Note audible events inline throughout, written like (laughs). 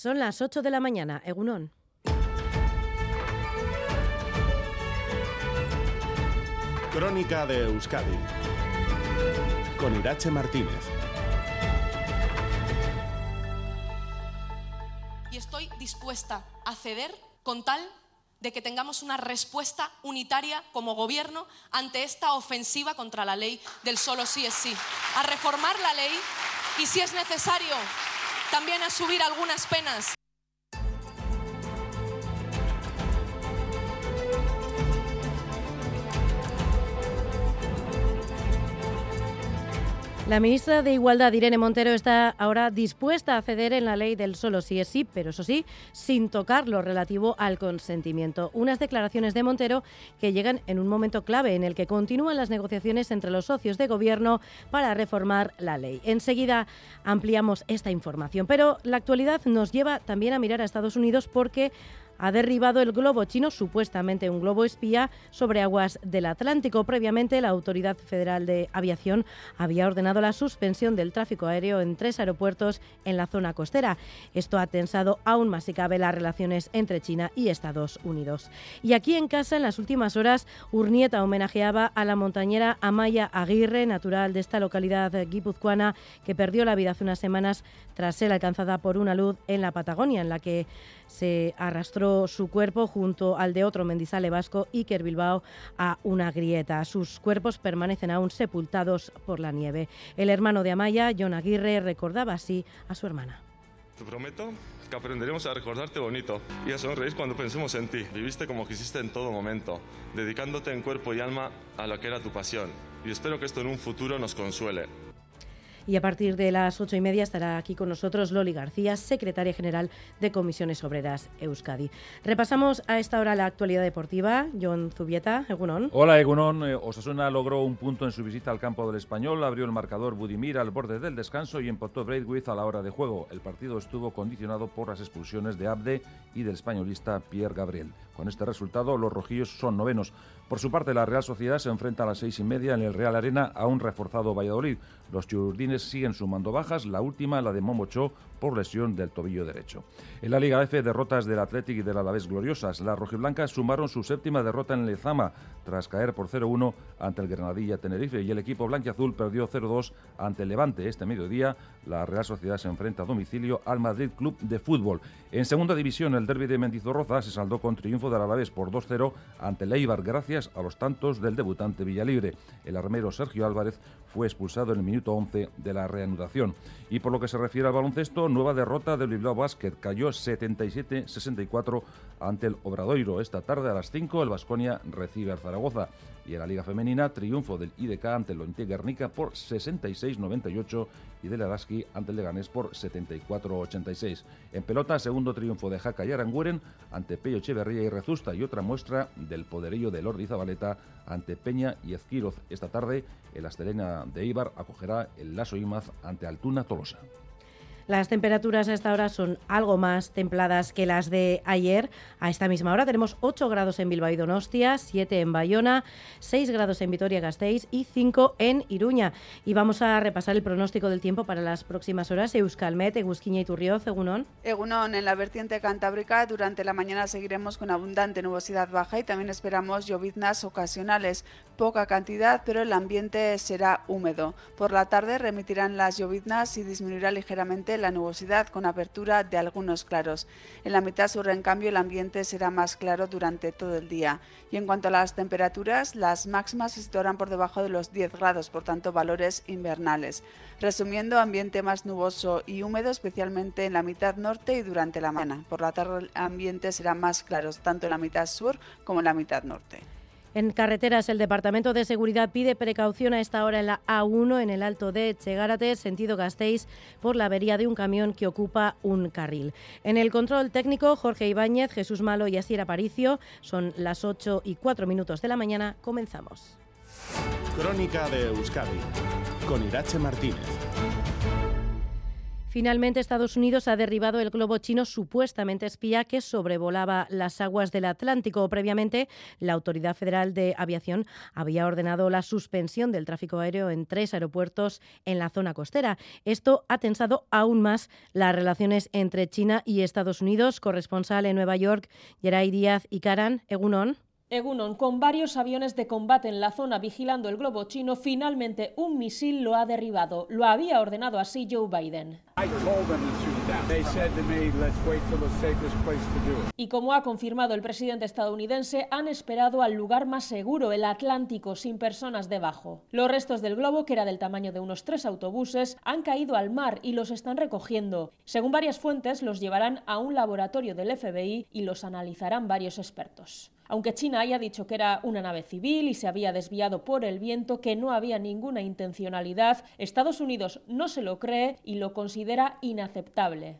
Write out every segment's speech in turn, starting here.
Son las 8 de la mañana, Egunón. Crónica de Euskadi con Irache Martínez. Y estoy dispuesta a ceder con tal de que tengamos una respuesta unitaria como gobierno ante esta ofensiva contra la ley del solo sí es sí. A reformar la ley y si es necesario también a subir algunas penas. La ministra de Igualdad, Irene Montero, está ahora dispuesta a ceder en la ley del solo sí es sí, pero eso sí, sin tocar lo relativo al consentimiento. Unas declaraciones de Montero que llegan en un momento clave en el que continúan las negociaciones entre los socios de gobierno para reformar la ley. Enseguida ampliamos esta información, pero la actualidad nos lleva también a mirar a Estados Unidos porque ha derribado el globo chino, supuestamente un globo espía, sobre aguas del Atlántico. Previamente, la Autoridad Federal de Aviación había ordenado la suspensión del tráfico aéreo en tres aeropuertos en la zona costera. Esto ha tensado aún más si cabe las relaciones entre China y Estados Unidos. Y aquí en casa, en las últimas horas, Urnieta homenajeaba a la montañera Amaya Aguirre, natural de esta localidad guipuzcoana, que perdió la vida hace unas semanas tras ser alcanzada por una luz en la Patagonia, en la que se arrastró su cuerpo junto al de otro mendizale vasco, Iker Bilbao, a una grieta. Sus cuerpos permanecen aún sepultados por la nieve. El hermano de Amaya, John Aguirre, recordaba así a su hermana. Te prometo que aprenderemos a recordarte bonito y a sonreír cuando pensemos en ti. Viviste como quisiste en todo momento, dedicándote en cuerpo y alma a lo que era tu pasión. Y espero que esto en un futuro nos consuele. Y a partir de las ocho y media estará aquí con nosotros Loli García, secretaria general de Comisiones Obreras Euskadi. Repasamos a esta hora la actualidad deportiva. John Zubieta, Egunon. Hola, Egunon. Eh, Osasuna logró un punto en su visita al campo del Español, abrió el marcador Budimir al borde del descanso y empotó Braithwaite a la hora de juego. El partido estuvo condicionado por las expulsiones de Abde y del españolista Pierre Gabriel. Con este resultado, los rojillos son novenos. Por su parte, la Real Sociedad se enfrenta a las seis y media en el Real Arena a un reforzado Valladolid. Los churdines siguen sumando bajas, la última la de Momocho por lesión del tobillo derecho. En la Liga F, derrotas del Athletic y del Alavés gloriosas. Las rojiblancas sumaron su séptima derrota en Lezama tras caer por 0-1 ante el Granadilla Tenerife y el equipo blanquiazul perdió 0-2 ante el Levante. Este mediodía, la Real Sociedad se enfrenta a domicilio al Madrid Club de Fútbol. En segunda división, el derby de Mendizorroza se saldó con triunfo del Alavés por 2-0 ante el Eibar gracias a los tantos del debutante Villalibre. El armero Sergio Álvarez fue expulsado en el minuto 11 de la reanudación. Y por lo que se refiere al baloncesto, nueva derrota del Bilbao Basket. Cayó 77-64 ante el Obradoiro. Esta tarde a las 5 el Vasconia recibe al Zaragoza. Y en la Liga Femenina, triunfo del IDK ante el Ointe Guernica por 66-98 y del Araski ante el Leganés por 74-86. En pelota, segundo triunfo de Jaca y Aranguren ante Pello Echeverría y Rezusta y otra muestra del poderío de Lordi Zabaleta ante Peña y Ezquiroz. Esta tarde, el Astelena de Ibar acogerá el Laso Imaz ante Altuna Tolosa. Las temperaturas a esta hora son algo más templadas que las de ayer. A esta misma hora tenemos 8 grados en Bilbao y Donostia, 7 en Bayona, 6 grados en Vitoria-Gasteiz y 5 en Iruña. Y vamos a repasar el pronóstico del tiempo para las próximas horas. Euskalmet, Egusquiña y Turrioz, Egunon. Egunon, en la vertiente cantábrica durante la mañana seguiremos con abundante nubosidad baja y también esperamos lloviznas ocasionales. Poca cantidad, pero el ambiente será húmedo. Por la tarde remitirán las lloviznas y disminuirá ligeramente la nubosidad con apertura de algunos claros. En la mitad sur, en cambio, el ambiente será más claro durante todo el día. Y en cuanto a las temperaturas, las máximas se situarán por debajo de los 10 grados, por tanto valores invernales. Resumiendo, ambiente más nuboso y húmedo, especialmente en la mitad norte y durante la mañana. Por la tarde el ambiente será más claro, tanto en la mitad sur como en la mitad norte. En carreteras, el Departamento de Seguridad pide precaución a esta hora en la A1 en el Alto de Chegárate, sentido Gasteiz, por la avería de un camión que ocupa un carril. En el control técnico, Jorge Ibáñez, Jesús Malo y Asier Aparicio. Son las 8 y 4 minutos de la mañana. Comenzamos. Crónica de Euskadi con Irache Martínez. Finalmente, Estados Unidos ha derribado el globo chino supuestamente espía que sobrevolaba las aguas del Atlántico. Previamente, la Autoridad Federal de Aviación había ordenado la suspensión del tráfico aéreo en tres aeropuertos en la zona costera. Esto ha tensado aún más las relaciones entre China y Estados Unidos. Corresponsal en Nueva York, Geray Díaz y Karan Egunon. Egunon, con varios aviones de combate en la zona vigilando el globo chino, finalmente un misil lo ha derribado. Lo había ordenado así Joe Biden. Y como ha confirmado el presidente estadounidense, han esperado al lugar más seguro, el Atlántico, sin personas debajo. Los restos del globo, que era del tamaño de unos tres autobuses, han caído al mar y los están recogiendo. Según varias fuentes, los llevarán a un laboratorio del FBI y los analizarán varios expertos. Aunque China haya dicho que era una nave civil y se había desviado por el viento, que no había ninguna intencionalidad, Estados Unidos no se lo cree y lo considera inaceptable.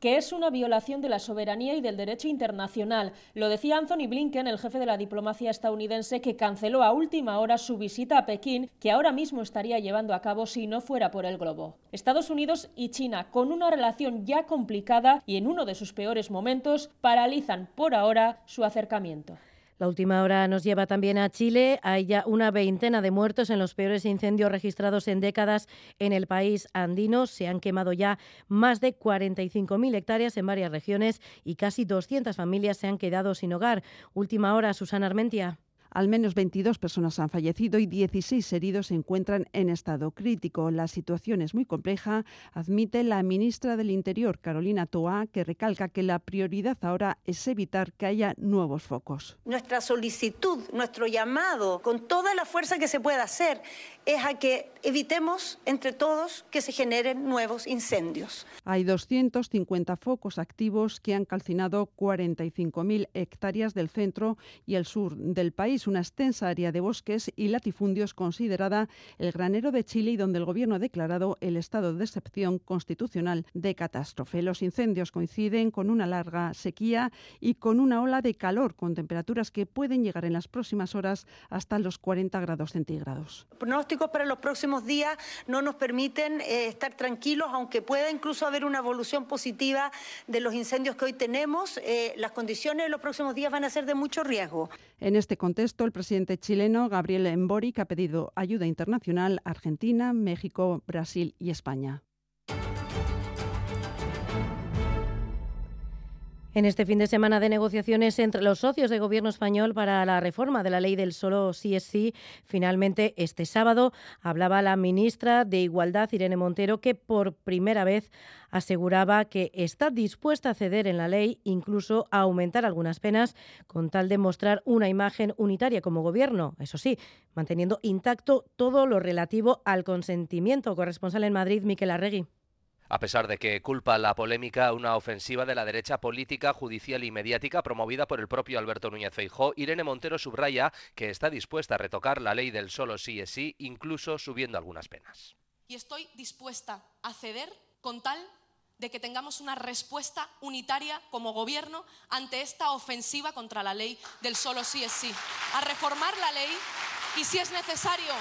Que es una violación de la soberanía y del derecho internacional. Lo decía Anthony Blinken, el jefe de la diplomacia estadounidense, que canceló a última hora su visita a Pekín, que ahora mismo estaría llevando a cabo si no fuera por el globo. Estados Unidos y China, con una relación ya complicada y en uno de sus peores momentos, paralizan por ahora su acercamiento. La última hora nos lleva también a Chile. Hay ya una veintena de muertos en los peores incendios registrados en décadas en el país andino. Se han quemado ya más de 45.000 hectáreas en varias regiones y casi 200 familias se han quedado sin hogar. Última hora, Susana Armentia. Al menos 22 personas han fallecido y 16 heridos se encuentran en estado crítico. La situación es muy compleja, admite la ministra del Interior, Carolina Toa, que recalca que la prioridad ahora es evitar que haya nuevos focos. Nuestra solicitud, nuestro llamado, con toda la fuerza que se pueda hacer, es a que evitemos entre todos que se generen nuevos incendios. Hay 250 focos activos que han calcinado 45.000 hectáreas del centro y el sur del país, una extensa área de bosques y latifundios considerada el granero de Chile y donde el gobierno ha declarado el estado de excepción constitucional de catástrofe. Los incendios coinciden con una larga sequía y con una ola de calor con temperaturas que pueden llegar en las próximas horas hasta los 40 grados centígrados para los próximos días no nos permiten eh, estar tranquilos, aunque pueda incluso haber una evolución positiva de los incendios que hoy tenemos. Eh, las condiciones de los próximos días van a ser de mucho riesgo. En este contexto, el presidente chileno Gabriel Emboric ha pedido ayuda internacional a Argentina, México, Brasil y España. En este fin de semana de negociaciones entre los socios de gobierno español para la reforma de la ley del solo sí es sí, finalmente este sábado hablaba la ministra de Igualdad, Irene Montero, que por primera vez aseguraba que está dispuesta a ceder en la ley, incluso a aumentar algunas penas, con tal de mostrar una imagen unitaria como gobierno, eso sí, manteniendo intacto todo lo relativo al consentimiento. Corresponsal en Madrid, Miquel Arregui. A pesar de que culpa la polémica una ofensiva de la derecha política, judicial y mediática promovida por el propio Alberto Núñez Feijó, Irene Montero subraya que está dispuesta a retocar la ley del solo sí es sí, incluso subiendo algunas penas. Y estoy dispuesta a ceder con tal de que tengamos una respuesta unitaria como gobierno ante esta ofensiva contra la ley del solo sí es sí. A reformar la ley y si es necesario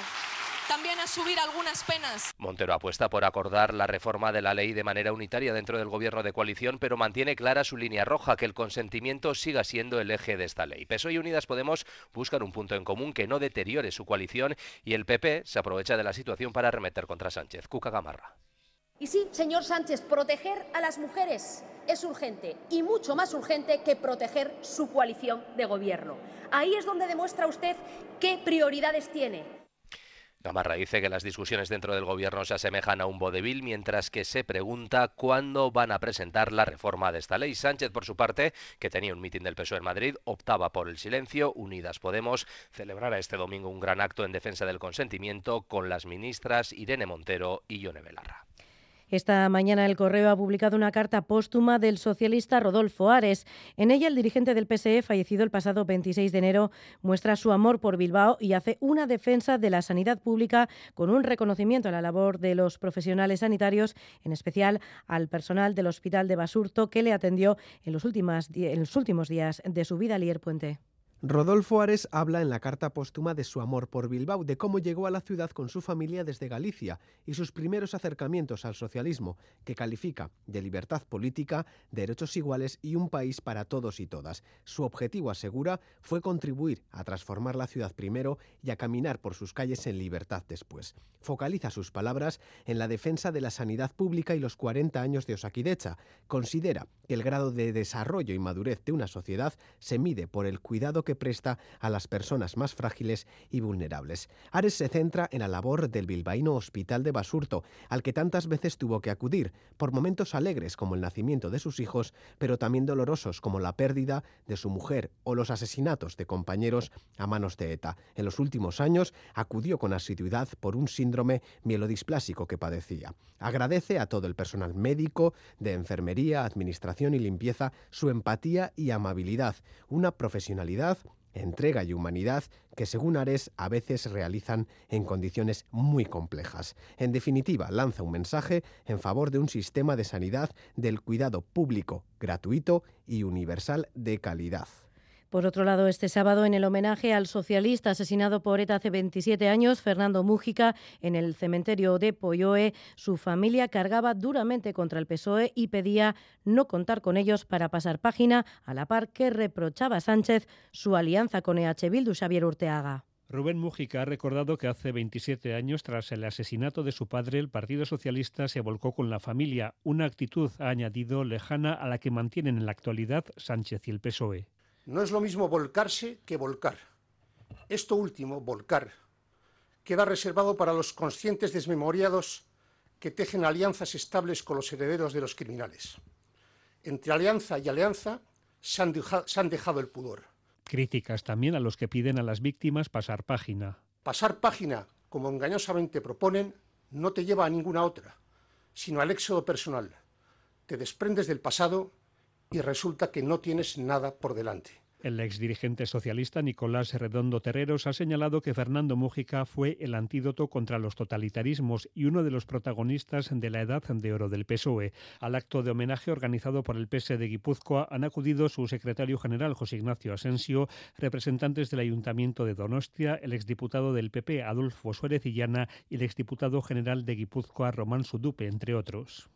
también a subir algunas penas. Montero apuesta por acordar la reforma de la ley de manera unitaria dentro del gobierno de coalición, pero mantiene clara su línea roja, que el consentimiento siga siendo el eje de esta ley. PSOE y Unidas Podemos buscan un punto en común que no deteriore su coalición y el PP se aprovecha de la situación para arremeter contra Sánchez. Cuca Gamarra. Y sí, señor Sánchez, proteger a las mujeres es urgente y mucho más urgente que proteger su coalición de gobierno. Ahí es donde demuestra usted qué prioridades tiene. Gamarra dice que las discusiones dentro del gobierno se asemejan a un vodevil, mientras que se pregunta cuándo van a presentar la reforma de esta ley. Sánchez, por su parte, que tenía un mitin del PSOE en Madrid, optaba por el silencio. Unidas Podemos celebrará este domingo un gran acto en defensa del consentimiento con las ministras Irene Montero y Yone Belarra. Esta mañana el Correo ha publicado una carta póstuma del socialista Rodolfo Ares. En ella el dirigente del PSE, fallecido el pasado 26 de enero, muestra su amor por Bilbao y hace una defensa de la sanidad pública con un reconocimiento a la labor de los profesionales sanitarios, en especial al personal del Hospital de Basurto que le atendió en los, últimos días de su vida, Lier Puente. Rodolfo Ares habla en la carta póstuma de su amor por Bilbao, de cómo llegó a la ciudad con su familia desde Galicia y sus primeros acercamientos al socialismo, que califica de libertad política, derechos iguales y un país para todos y todas. Su objetivo, asegura, fue contribuir a transformar la ciudad primero y a caminar por sus calles en libertad después. Focaliza sus palabras en la defensa de la sanidad pública y los 40 años de Osakidecha. Considera que el grado de desarrollo y madurez de una sociedad se mide por el cuidado que presta a las personas más frágiles y vulnerables. Ares se centra en la labor del bilbaíno Hospital de Basurto, al que tantas veces tuvo que acudir, por momentos alegres como el nacimiento de sus hijos, pero también dolorosos como la pérdida de su mujer o los asesinatos de compañeros a manos de ETA. En los últimos años acudió con asiduidad por un síndrome mielodisplásico que padecía. Agradece a todo el personal médico, de enfermería, administración y limpieza su empatía y amabilidad, una profesionalidad entrega y humanidad que según Ares a veces realizan en condiciones muy complejas. En definitiva, lanza un mensaje en favor de un sistema de sanidad del cuidado público, gratuito y universal de calidad. Por otro lado, este sábado, en el homenaje al socialista asesinado por ETA hace 27 años, Fernando Mújica, en el cementerio de Polloe, su familia cargaba duramente contra el PSOE y pedía no contar con ellos para pasar página, a la par que reprochaba a Sánchez su alianza con EH Bildu, Xavier Urteaga. Rubén Mújica ha recordado que hace 27 años, tras el asesinato de su padre, el Partido Socialista se volcó con la familia, una actitud, añadido, lejana a la que mantienen en la actualidad Sánchez y el PSOE. No es lo mismo volcarse que volcar. Esto último, volcar, queda reservado para los conscientes desmemoriados que tejen alianzas estables con los herederos de los criminales. Entre alianza y alianza se han, se han dejado el pudor. Críticas también a los que piden a las víctimas pasar página. Pasar página, como engañosamente proponen, no te lleva a ninguna otra, sino al éxodo personal. Te desprendes del pasado y resulta que no tienes nada por delante. El exdirigente socialista Nicolás Redondo Terreros ha señalado que Fernando Mújica fue el antídoto contra los totalitarismos y uno de los protagonistas de la edad de oro del PSOE. Al acto de homenaje organizado por el PS de Guipúzcoa han acudido su secretario general José Ignacio Asensio, representantes del Ayuntamiento de Donostia, el exdiputado del PP Adolfo Suárez Illana y el exdiputado general de Guipúzcoa Román Sudupe, entre otros.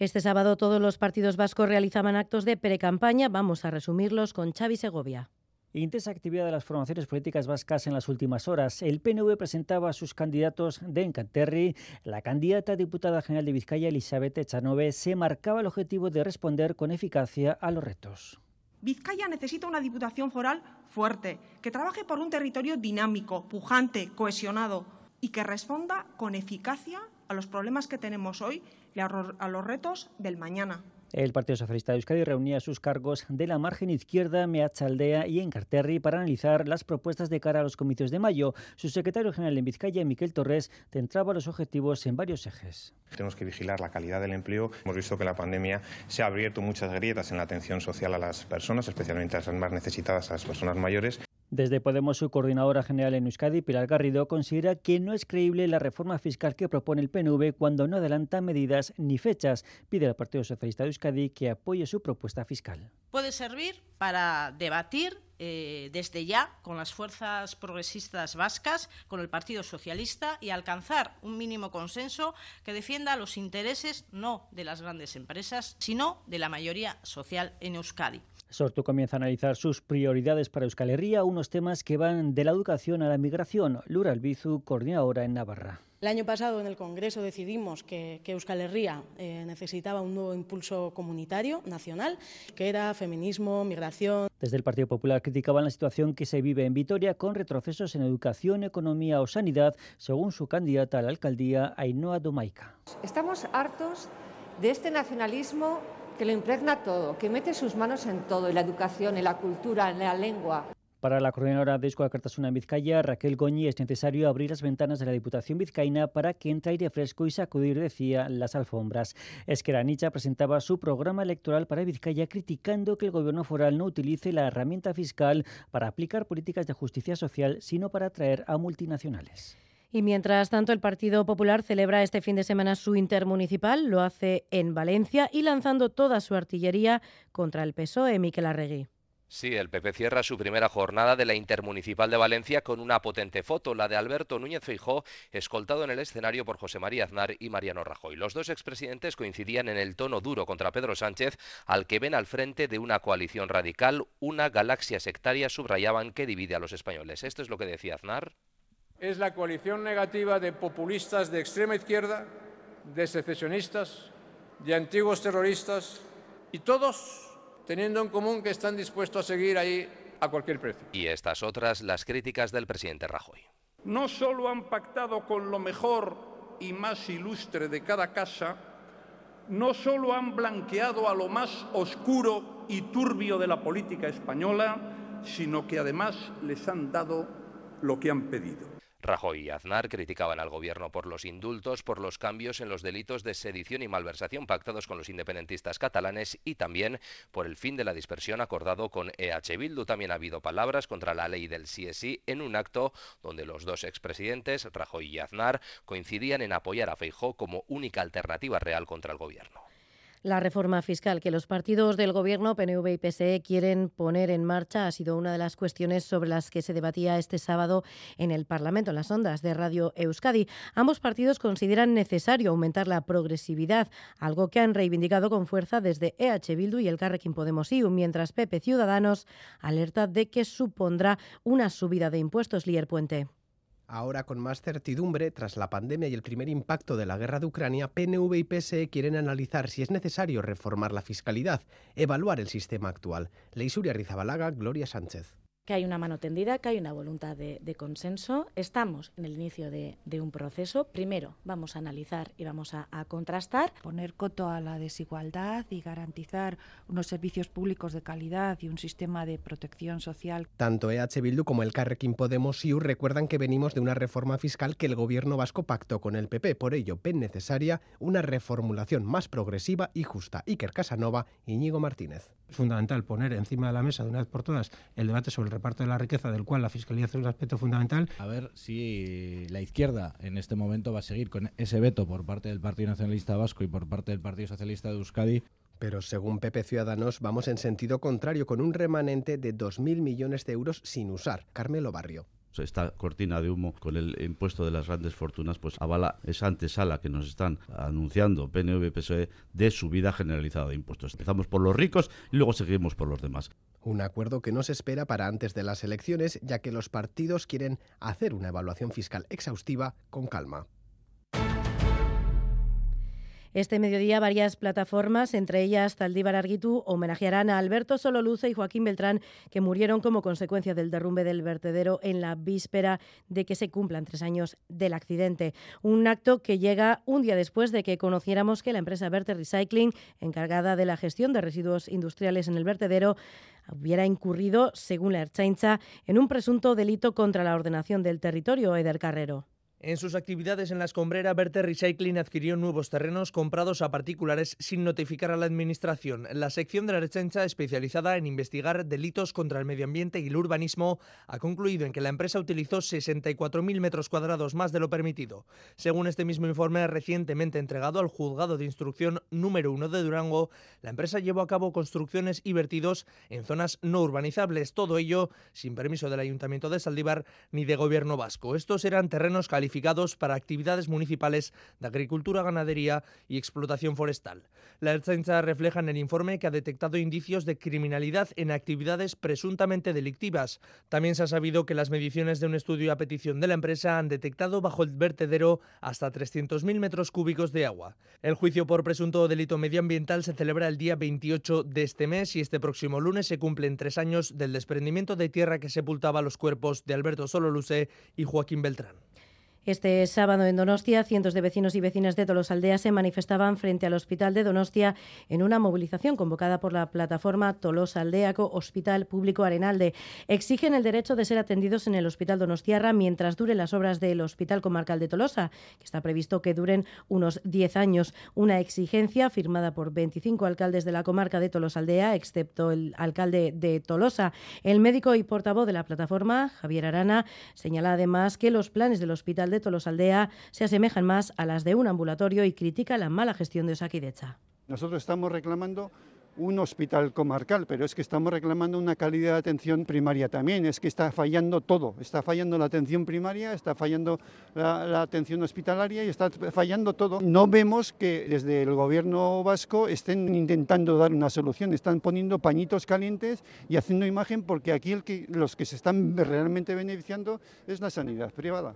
Este sábado todos los partidos vascos realizaban actos de precampaña. Vamos a resumirlos con Xavi Segovia. Intensa actividad de las formaciones políticas vascas en las últimas horas. El PNV presentaba a sus candidatos de Encanterri. La candidata a diputada general de Vizcaya, Elizabeth Echanove, se marcaba el objetivo de responder con eficacia a los retos. Vizcaya necesita una diputación foral fuerte, que trabaje por un territorio dinámico, pujante, cohesionado y que responda con eficacia a los problemas que tenemos hoy y a los retos del mañana. El Partido Socialista de Euskadi reunía sus cargos de la margen izquierda, Meachaldea y Encarterri para analizar las propuestas de cara a los comicios de mayo. Su secretario general en Vizcaya, Miquel Torres, centraba los objetivos en varios ejes. Tenemos que vigilar la calidad del empleo. Hemos visto que la pandemia se ha abierto muchas grietas en la atención social a las personas, especialmente a las más necesitadas, a las personas mayores. Desde Podemos, su coordinadora general en Euskadi, Pilar Garrido, considera que no es creíble la reforma fiscal que propone el PNV cuando no adelanta medidas ni fechas. Pide al Partido Socialista de Euskadi que apoye su propuesta fiscal. Puede servir para debatir eh, desde ya con las fuerzas progresistas vascas, con el Partido Socialista y alcanzar un mínimo consenso que defienda los intereses no de las grandes empresas, sino de la mayoría social en Euskadi. Sortu comienza a analizar sus prioridades para Euskal Herria, unos temas que van de la educación a la migración. Lura Albizu, coordinadora en Navarra. El año pasado en el Congreso decidimos que, Euskal Herria eh, necesitaba un nuevo impulso comunitario nacional, que era feminismo, migración. Desde el Partido Popular criticaban la situación que se vive en Vitoria con retrocesos en educación, economía o sanidad, según su candidata a la alcaldía, Ainhoa Domaica. Estamos hartos de este nacionalismo que lo impregna todo, que mete sus manos en todo, en la educación, en la cultura, en la lengua. Para la coordinadora de Euskal Cartasuna en Vizcaya, Raquel Goñi, es necesario abrir las ventanas de la Diputación Vizcaína para que entre aire fresco y sacudir, decía, las alfombras. Esqueranicha presentaba su programa electoral para Vizcaya criticando que el gobierno foral no utilice la herramienta fiscal para aplicar políticas de justicia social, sino para atraer a multinacionales. Y mientras tanto, el Partido Popular celebra este fin de semana su intermunicipal, lo hace en Valencia y lanzando toda su artillería contra el PSOE, Miquel Arregui. Sí, el PP cierra su primera jornada de la Intermunicipal de Valencia con una potente foto, la de Alberto Núñez Feijó, escoltado en el escenario por José María Aznar y Mariano Rajoy. Los dos expresidentes coincidían en el tono duro contra Pedro Sánchez, al que ven al frente de una coalición radical, una galaxia sectaria, subrayaban, que divide a los españoles. Esto es lo que decía Aznar. Es la coalición negativa de populistas de extrema izquierda, de secesionistas, de antiguos terroristas y todos teniendo en común que están dispuestos a seguir ahí a cualquier precio. Y estas otras, las críticas del presidente Rajoy. No solo han pactado con lo mejor y más ilustre de cada casa, no solo han blanqueado a lo más oscuro y turbio de la política española, sino que además les han dado lo que han pedido. Rajoy y Aznar criticaban al gobierno por los indultos, por los cambios en los delitos de sedición y malversación pactados con los independentistas catalanes y también por el fin de la dispersión acordado con EH Bildu. También ha habido palabras contra la ley del CSI en un acto donde los dos expresidentes, Rajoy y Aznar, coincidían en apoyar a Feijó como única alternativa real contra el gobierno. La reforma fiscal que los partidos del Gobierno, PNV y PSE, quieren poner en marcha ha sido una de las cuestiones sobre las que se debatía este sábado en el Parlamento, en las ondas de Radio Euskadi. Ambos partidos consideran necesario aumentar la progresividad, algo que han reivindicado con fuerza desde EH Bildu y el Carrequín Podemos IU, mientras PP Ciudadanos alerta de que supondrá una subida de impuestos. Lier Puente. Ahora, con más certidumbre, tras la pandemia y el primer impacto de la guerra de Ucrania, PNV y PSE quieren analizar si es necesario reformar la fiscalidad, evaluar el sistema actual. Leisuria Rizabalaga, Gloria Sánchez que hay una mano tendida, que hay una voluntad de, consenso. Estamos en el inicio de, un proceso. Primero vamos a analizar y vamos a, contrastar. Poner coto a la desigualdad y garantizar unos servicios públicos de calidad y un sistema de protección social. Tanto EH Bildu como el Carrequín Podemos IU recuerdan que venimos de una reforma fiscal que el gobierno vasco pactó con el PP. Por ello, ven necesaria una reformulación más progresiva y justa. Iker Casanova, Íñigo Martínez. Es fundamental poner encima de la mesa de una vez por todas el debate sobre el reparto de la riqueza, del cual la fiscalía es un aspecto fundamental. A ver si la izquierda en este momento va a seguir con ese veto por parte del Partido Nacionalista Vasco y por parte del Partido Socialista de Euskadi. Pero según PP Ciudadanos, vamos en sentido contrario, con un remanente de 2.000 millones de euros sin usar. Carmelo Barrio esta cortina de humo con el impuesto de las grandes fortunas, pues avala esa antesala que nos están anunciando PNV PSOE de subida generalizada de impuestos. Empezamos por los ricos y luego seguimos por los demás. Un acuerdo que no se espera para antes de las elecciones, ya que los partidos quieren hacer una evaluación fiscal exhaustiva con calma. Este mediodía varias plataformas, entre ellas Zaldívar Arguitu, homenajearán a Alberto Sololuce y Joaquín Beltrán, que murieron como consecuencia del derrumbe del vertedero en la víspera de que se cumplan tres años del accidente. Un acto que llega un día después de que conociéramos que la empresa Verte Recycling, encargada de la gestión de residuos industriales en el vertedero, hubiera incurrido, según la Erchaincha, en un presunto delito contra la ordenación del territorio, Eder Carrero. En sus actividades en la escombrera, Verte Recycling adquirió nuevos terrenos comprados a particulares sin notificar a la Administración. La sección de la Rechencha, especializada en investigar delitos contra el medio ambiente y el urbanismo, ha concluido en que la empresa utilizó 64.000 metros cuadrados más de lo permitido. Según este mismo informe recientemente entregado al Juzgado de Instrucción número 1 de Durango, la empresa llevó a cabo construcciones y vertidos en zonas no urbanizables, todo ello sin permiso del Ayuntamiento de Saldívar ni de Gobierno vasco. Estos eran terrenos calificados para actividades municipales de agricultura, ganadería y explotación forestal. La Ertzaintza refleja en el informe que ha detectado indicios de criminalidad en actividades presuntamente delictivas. También se ha sabido que las mediciones de un estudio a petición de la empresa han detectado bajo el vertedero hasta 300.000 metros cúbicos de agua. El juicio por presunto delito medioambiental se celebra el día 28 de este mes y este próximo lunes se cumplen tres años del desprendimiento de tierra que sepultaba los cuerpos de Alberto Sololuce y Joaquín Beltrán. Este sábado en Donostia, cientos de vecinos y vecinas de Tolosaldea se manifestaban frente al Hospital de Donostia en una movilización convocada por la plataforma Tolosaldeaco Hospital Público Arenalde. Exigen el derecho de ser atendidos en el Hospital Donostiarra mientras duren las obras del Hospital Comarcal de Tolosa, que está previsto que duren unos 10 años. Una exigencia firmada por 25 alcaldes de la comarca de Tolosaldea, excepto el alcalde de Tolosa. El médico y portavoz de la plataforma, Javier Arana, señala además que los planes del Hospital de Tolosaldea se asemejan más a las de un ambulatorio y critica la mala gestión de Osakidecha. Nosotros estamos reclamando un hospital comarcal, pero es que estamos reclamando una calidad de atención primaria también, es que está fallando todo, está fallando la atención primaria, está fallando la, atención hospitalaria y está fallando todo. No vemos que desde el gobierno vasco estén intentando dar una solución, están poniendo pañitos calientes y haciendo imagen porque aquí los que se están realmente beneficiando es la sanidad privada.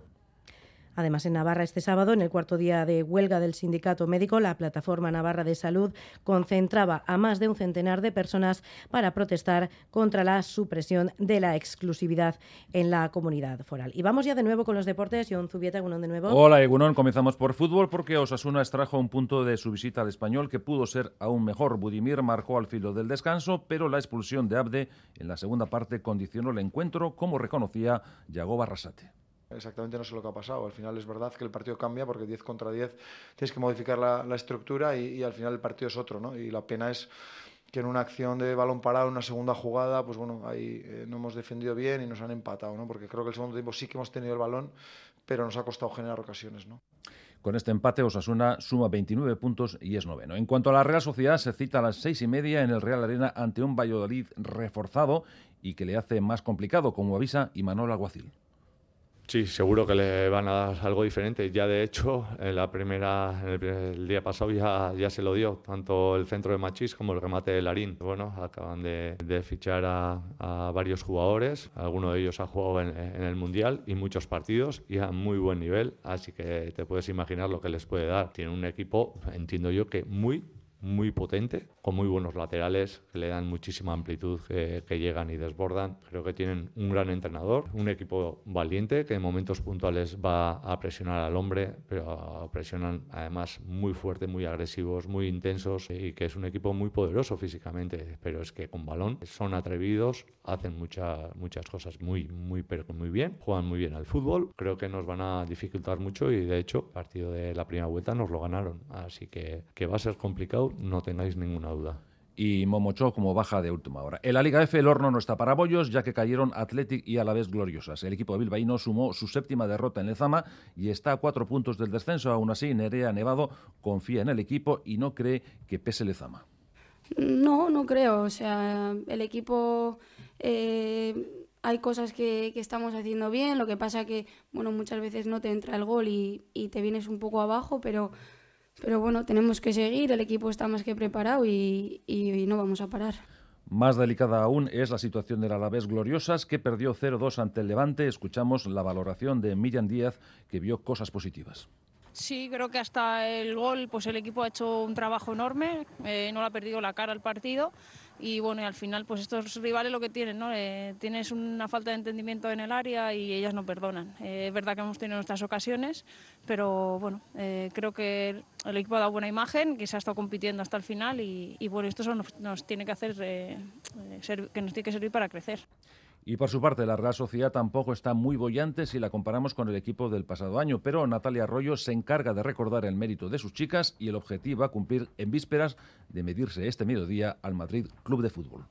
Además, en Navarra este sábado, en el cuarto día de huelga del sindicato médico, la Plataforma Navarra de Salud concentraba a más de un centenar de personas para protestar contra la supresión de la exclusividad en la comunidad foral. Y vamos ya de nuevo con los deportes. John Zubieta, Egunon de nuevo. Hola, Egunon. Comenzamos por fútbol porque Osasuna extrajo un punto de su visita al español que pudo ser aún mejor. Budimir marcó al filo del descanso, pero la expulsión de Abde en la segunda parte condicionó el encuentro, como reconocía Yago Barrasate exactamente no sé lo que ha pasado. Al final es verdad que el partido cambia porque 10 contra 10 tienes que modificar la, estructura y, al final el partido es otro, ¿no? Y la pena es que en una acción de balón parado, en una segunda jugada, pues bueno, ahí eh, no hemos defendido bien y nos han empatado, ¿no? Porque creo que el segundo tiempo sí que hemos tenido el balón, pero nos ha costado generar ocasiones, ¿no? Con este empate, Osasuna suma 29 puntos y es noveno. En cuanto a la Real Sociedad, se cita a las seis y media en el Real Arena ante un Valladolid reforzado y que le hace más complicado, como avisa Imanol Alguacil. Sí, seguro que le van a dar algo diferente. Ya de hecho, en la primera, el, día pasado ya, ya se lo dio, tanto el centro de Machís como el remate de Larín. Bueno, acaban de, fichar a, varios jugadores, alguno de ellos ha jugado en, en, el Mundial y muchos partidos y a muy buen nivel, así que te puedes imaginar lo que les puede dar. Tiene un equipo, entiendo yo, que muy, muy potente, con muy buenos laterales que le dan muchísima amplitud, que, llegan y desbordan. Creo que tienen un gran entrenador, un equipo valiente que en momentos puntuales va a presionar al hombre, pero presionan además muy fuerte, muy agresivos, muy intensos y que es un equipo muy poderoso físicamente, pero es que con balón son atrevidos, hacen muchas muchas cosas muy, muy, muy bien, juegan muy bien al fútbol. Creo que nos van a dificultar mucho y de hecho, partido de la primera vuelta nos lo ganaron, así que, que va a ser complicado no tengáis ninguna duda y Momocho como baja de última hora. En la Liga F el horno no está para bollos, ya que cayeron Athletic y Alavés gloriosas. El equipo de bilbaíno sumó su séptima derrota en Lezama y está a cuatro puntos del descenso. Aún así, Nerea Nevado confía en el equipo y no cree que pese Lezama. No, no creo. O sea, el equipo... Eh, hay cosas que, estamos haciendo bien, lo que pasa que, bueno, muchas veces no te entra el gol y, y te vienes un poco abajo, pero pero bueno, tenemos que seguir, el equipo está más que preparado y, no vamos a parar. Más delicada aún es la situación del Alavés Gloriosas, que perdió 0-2 ante el Levante. Escuchamos la valoración de Miriam Díaz, que vio cosas positivas. Sí, creo que hasta el gol pues el equipo ha hecho un trabajo enorme, eh, no le ha perdido la cara al partido y bueno, y al final pues estos rivales lo que tienen, ¿no? Eh, tienes una falta de entendimiento en el área y ellas no perdonan. Eh, es verdad que hemos tenido nuestras ocasiones, pero bueno, creo que el equipo ha dado buena imagen, que se ha estado compitiendo hasta el final y, bueno, esto nos, tiene que hacer, que nos tiene que servir para crecer. Y por su parte, la Real Sociedad tampoco está muy bollante si la comparamos con el equipo del pasado año, pero Natalia Arroyo se encarga de recordar el mérito de sus chicas y el objetivo a cumplir en vísperas de medirse este mediodía al Madrid Club de Fútbol.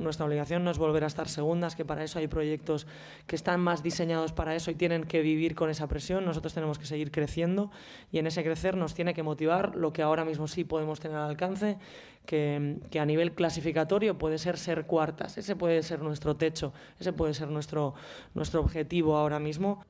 Nuestra obligación no es volver a estar segundas, que para eso hay proyectos que están más diseñados para eso y tienen que vivir con esa presión. Nosotros tenemos que seguir creciendo y en ese crecer nos tiene que motivar lo que ahora mismo sí podemos tener al alcance, que, que, a nivel clasificatorio puede ser ser cuartas. Ese puede ser nuestro techo, ese puede ser nuestro, nuestro objetivo ahora mismo.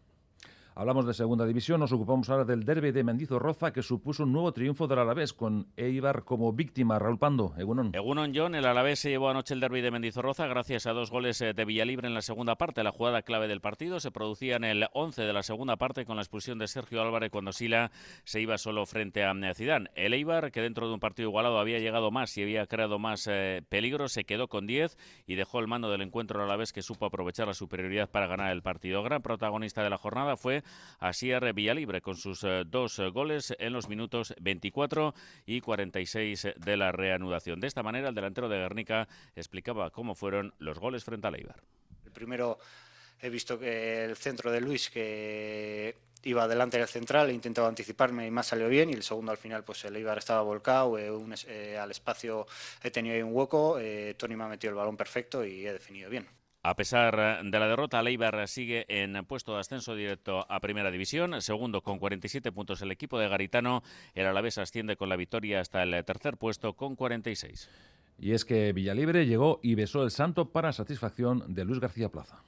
Hablamos de segunda división, nos ocupamos ahora del derby de Mendizorroza que supuso un nuevo triunfo del Alavés con Eibar como víctima. Raúl Pando, Egunon. Egunon John, el Alavés se llevó anoche el derby de Mendizorroza gracias a dos goles eh, de Villalibre en la segunda parte. La jugada clave del partido se producía en el 11 de la segunda parte con la expulsión de Sergio Álvarez cuando Sila se iba solo frente a Zidane. El Eibar, que dentro de un partido igualado había llegado más y había creado más eh, peligro, se quedó con 10 y dejó el mando del encuentro al Alavés que supo aprovechar la superioridad para ganar el partido. Gran protagonista de la jornada fue Asier Villalibre con sus eh, dos eh, goles en los minutos 24 y 46 de la reanudación. De esta manera, el delantero de Guernica explicaba cómo fueron los goles frente a Eibar. El primero he visto que el centro de Luis que iba delante del central e intentaba anticiparme y más salió bien y el segundo al final pues el Eibar estaba volcado eh, al espacio he tenido ahí un hueco Tony me ha metido el balón perfecto y he definido bien a pesar eh, de la derrota, Leibar sigue en puesto de ascenso directo a Primera División. Segundo con 47 puntos el equipo de Garitano. El Alavés asciende con la victoria hasta el tercer puesto con 46. Y es que Villalibre llegó y besó el santo para satisfacción de Luis García Plaza.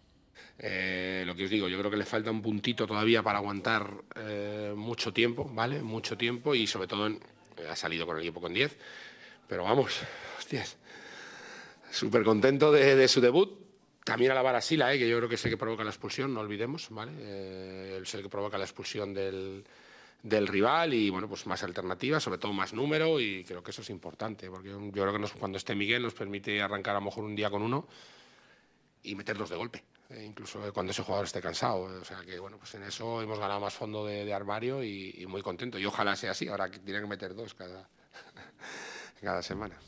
Eh, lo que os digo, yo creo que le falta un puntito todavía para aguantar eh, mucho tiempo, ¿vale? Mucho tiempo y sobre todo ha salido con el equipo con 10. Pero vamos, (laughs) hostias, súper contento de, su debut. También alabar a Sila, ¿eh? que yo creo que es el que provoca la expulsión, no olvidemos, ¿vale? Eh, es que provoca la expulsión del, del rival y bueno, pues más alternativas, sobre todo más número y creo que eso es importante, porque yo creo que cuando esté Miguel nos permite arrancar a lo mejor un día con uno y meterlos de golpe. Eh, incluso cuando ese jugador esté cansado. O sea que, bueno, pues en eso hemos ganado más fondo de, armario y, muy contento. Y ojalá sea así, ahora que tiene que meter dos cada, (laughs) cada semana.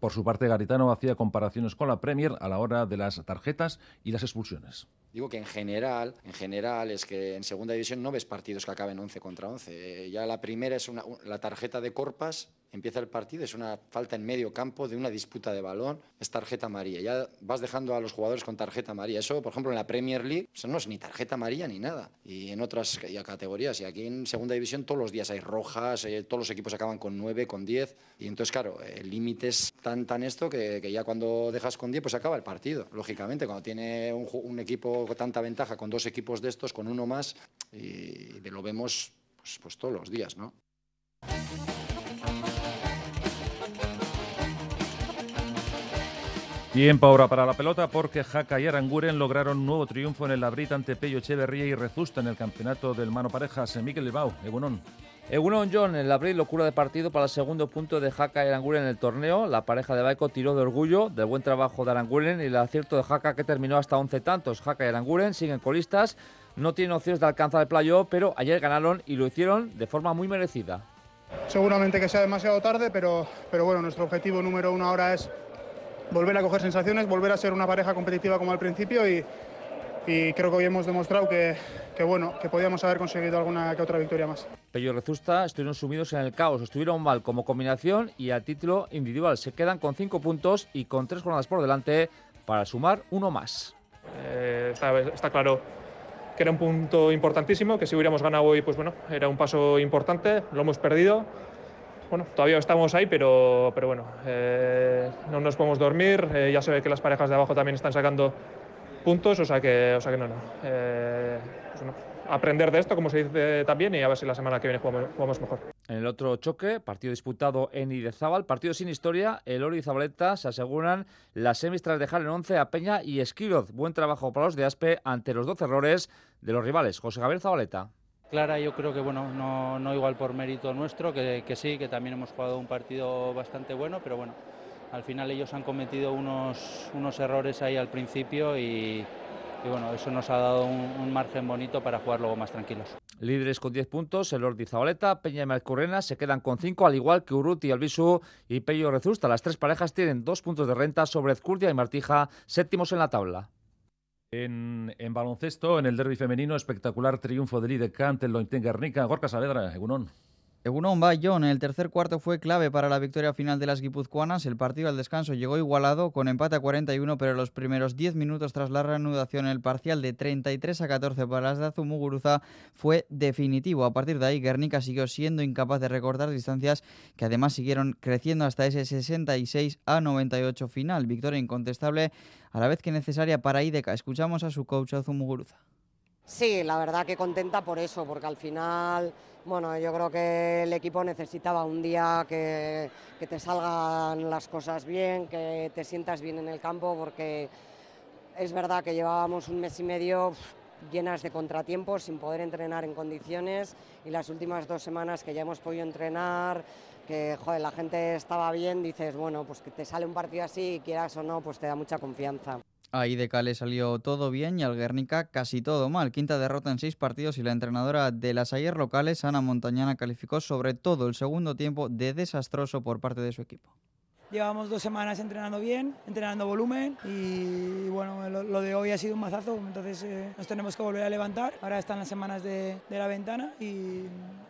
Por su parte, Garitano hacía comparaciones con la Premier a la hora de las tarjetas y las expulsiones. Digo que en general, en general es que en segunda división no ves partidos que acaben 11 contra 11. Eh, ya la primera es una, la tarjeta de Corpas, empieza el partido, es una falta en medio campo de una disputa de balón, es tarjeta amarilla. Ya vas dejando a los jugadores con tarjeta amarilla. Eso, por ejemplo, en la Premier League, eso no es ni tarjeta amarilla ni nada. Y en otras categorías. Y aquí en segunda división todos los días hay rojas, eh, todos los equipos acaban con 9, con 10. Y entonces, claro, el límite es tan, tan esto que, ya cuando dejas con 10, pues acaba el partido. Lógicamente, cuando tiene un equipo tanta ventaja con dos equipos de estos, con uno más, y lo vemos pues, pues todos los días, ¿no? Tiempo ahora para la pelota porque Jaca y Aranguren lograron un nuevo triunfo en el Labrit ante Pello Echeverría y Rezusta en el campeonato del mano parejas. Miquel Bilbao, Egunon. Egunon John, en el abril locura de partido para el segundo punto de Jaca y Aranguren en el torneo. La pareja de Baico tiró de orgullo del buen trabajo de Aranguren y el acierto de Jaca que terminó hasta 11 tantos. Jaca y Aranguren siguen colistas, no tienen opciones de alcanzar el playo, pero ayer ganaron y lo hicieron de forma muy merecida. Seguramente que sea demasiado tarde, pero, pero bueno, nuestro objetivo número uno ahora es volver a coger sensaciones, volver a ser una pareja competitiva como al principio y, y creo que hoy hemos demostrado que, que, bueno, que podíamos haber conseguido alguna que otra victoria más. Pello y Rezusta estuvieron sumidos en el caos, estuvieron mal como combinación y a título individual. Se quedan con cinco puntos y con tres jornadas por delante para sumar uno más. Eh, está, está, claro que era un punto importantísimo, que si hubiéramos ganado hoy, pues bueno, era un paso importante, lo hemos perdido. Bueno, todavía estamos ahí, pero, pero bueno, eh, no nos podemos dormir. Eh, ya se ve que las parejas de abajo también están sacando puntos, o sea que, o sea que no, no. Eh, pues aprender de esto, como se dice también, y a ver si la semana que viene jugamos, mejor. En el otro choque, partido disputado en Idezábal, partido sin historia, el Oro y Zabaleta se aseguran las semis tras dejar en 11 a Peña y Esquiroz. Buen trabajo para los de Aspe ante los 12 errores de los rivales. José Gabriel Zabaleta. Clara, yo creo que bueno, no, no igual por mérito nuestro, que, que sí, que también hemos jugado un partido bastante bueno, pero bueno, al final ellos han cometido unos, unos errores ahí al principio y, bueno, eso nos ha dado un, margen bonito para jugar luego más tranquilos. Líderes con 10 puntos, el Ordi Zabaleta, Peña y Malcurrena se quedan con 5, al igual que Urruti, Albisu y Pello Rezusta. Las tres parejas tienen dos puntos de renta sobre Ezcurdia y Martija, séptimos en la tabla. En, baloncesto, en el derby femenino, espectacular triunfo del IDK ante el Lointen Guernica. Gorka Saavedra, Egunon. Egunon Bayón, el tercer cuarto fue clave para la victoria final de las guipuzcoanas. El partido al descanso llegó igualado con empate a 41, pero los primeros 10 minutos tras la reanudación, el parcial de 33 a 14 para las de Azumuguruza fue definitivo. A partir de ahí, Guernica siguió siendo incapaz de recortar distancias que además siguieron creciendo hasta ese 66 a 98 final. Victoria incontestable a la vez que necesaria para IDECA. Escuchamos a su coach Azumuguruza. Sí, la verdad que contenta por eso, porque al final, bueno, yo creo que el equipo necesitaba un día que, te salgan las cosas bien, que te sientas bien en el campo, porque es verdad que llevábamos un mes y medio llenas de contratiempos, sin poder entrenar en condiciones, y las últimas dos semanas que ya hemos podido entrenar, que la gente estaba bien, dices, bueno, pues que te sale un partido así, quieras o no, pues te da mucha confianza. Ahí de Cale salió todo bien y al Guernica casi todo mal. Quinta derrota en seis partidos y la entrenadora de las ayer locales, Ana Montañana, calificó sobre todo el segundo tiempo de desastroso por parte de su equipo. Llevamos dos semanas entrenando bien, entrenando volumen y bueno, lo, de hoy ha sido un mazazo, entonces eh, nos tenemos que volver a levantar. Ahora están las semanas de, la ventana y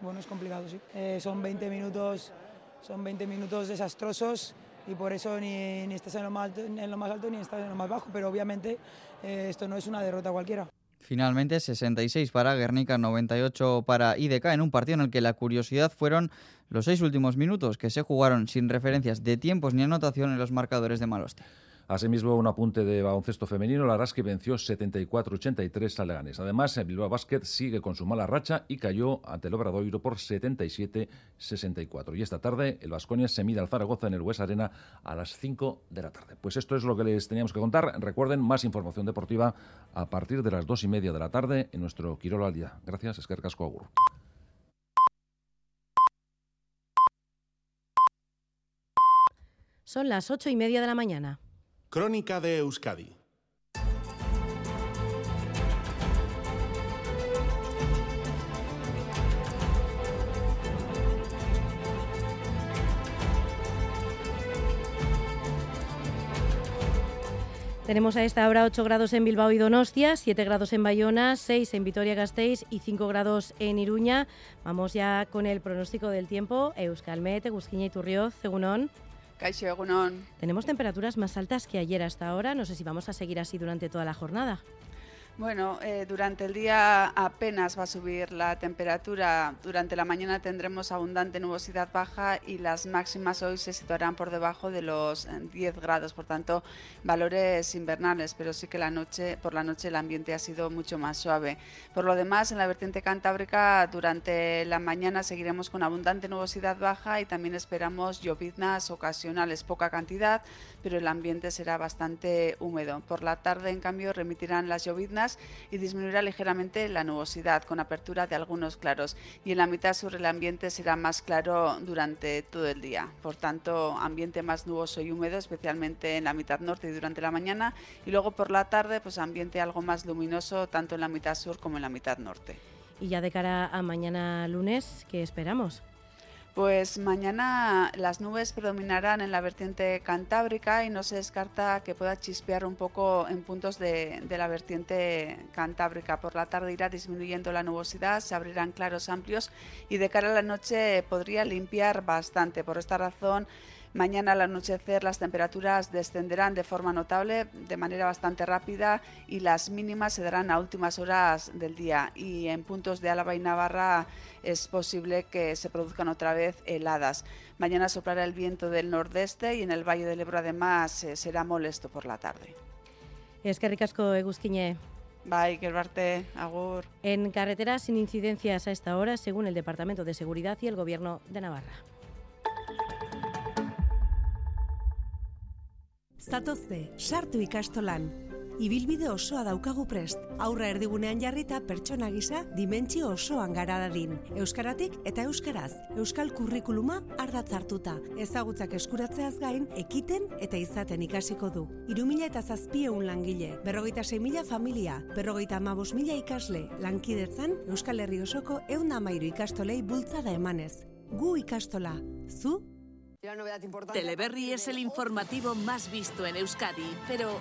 bueno, es complicado, sí. Eh, son 20 minutos, son 20 minutos desastrosos y por eso ni, ni estás en lo, más, en lo más alto ni estás en lo más bajo, pero obviamente eh, esto no es una derrota cualquiera. Finalmente 66 para Guernica, 98 para IDK en un partido en el que la curiosidad fueron los seis últimos minutos que se jugaron sin referencias de tiempos ni anotación en los marcadores de Maloste. Asimismo, un apunte de baloncesto femenino, la Raski venció 74-83 al Leganés. Además, el Bilbao Basket sigue con su mala racha y cayó ante el Obradoiro por 77-64. Y esta tarde, el Vasconia se mide al Zaragoza en el West Arena a las 5 de la tarde. Pues esto es lo que les teníamos que contar. Recuerden, más información deportiva a partir de las 2 y media de la tarde en nuestro Quirolo al Día. Gracias, Esquer Casco Agur. Son las ocho y media de la mañana. Crónica de Euskadi. Tenemos a esta hora 8 grados en Bilbao y Donostia, 7 grados en Bayona, 6 en Vitoria-Gasteiz y 5 grados en Iruña. Vamos ya con el pronóstico del tiempo. Euskalmet, Egusquiña y Turrioz, Segunón. Tenemos temperaturas más altas que ayer hasta ahora. No sé si vamos a seguir así durante toda la jornada. Bueno, eh, durante el día apenas va a subir la temperatura. Durante la mañana tendremos abundante nubosidad baja y las máximas hoy se situarán por debajo de los 10 grados, por tanto, valores invernales, pero sí que la noche, por la noche el ambiente ha sido mucho más suave. Por lo demás, en la vertiente cantábrica, durante la mañana seguiremos con abundante nubosidad baja y también esperamos lloviznas ocasionales, poca cantidad, pero el ambiente será bastante húmedo. Por la tarde, en cambio, remitirán las lloviznas y disminuirá ligeramente la nubosidad con apertura de algunos claros y en la mitad sur el ambiente será más claro durante todo el día. Por tanto, ambiente más nuboso y húmedo, especialmente en la mitad norte y durante la mañana y luego por la tarde pues ambiente algo más luminoso tanto en la mitad sur como en la mitad norte. Y ya de cara a mañana lunes, ¿qué esperamos? Pues mañana las nubes predominarán en la vertiente cantábrica y no se descarta que pueda chispear un poco en puntos de, la vertiente cantábrica. Por la tarde irá disminuyendo la nubosidad, se abrirán claros amplios y de cara a la noche podría limpiar bastante. Por esta razón, Mañana al anochecer las temperaturas descenderán de forma notable, de manera bastante rápida y las mínimas se darán a últimas horas del día. Y en puntos de Álava y Navarra es posible que se produzcan otra vez heladas. Mañana soplará el viento del nordeste y en el Valle del Ebro además eh, será molesto por la tarde. Es que ricasco, Egusquiñe. Bye, que agur. En carreteras sin incidencias a esta hora, según el Departamento de Seguridad y el Gobierno de Navarra. Zatozte, sartu ikastolan. Ibilbide osoa daukagu prest. Aurra erdigunean jarrita pertsona gisa dimentsio osoan gara dadin. Euskaratik eta euskaraz. Euskal kurrikuluma ardatz hartuta. Ezagutzak eskuratzeaz gain, ekiten eta izaten ikasiko du. Irumila eta zazpieun langile, berrogeita mila familia, berrogeita amabos mila ikasle, lankidetzan Euskal Herri osoko eunda mairu ikastolei bultzada emanez. Gu ikastola. Zu? Teleberry es el informativo más visto en Euskadi, pero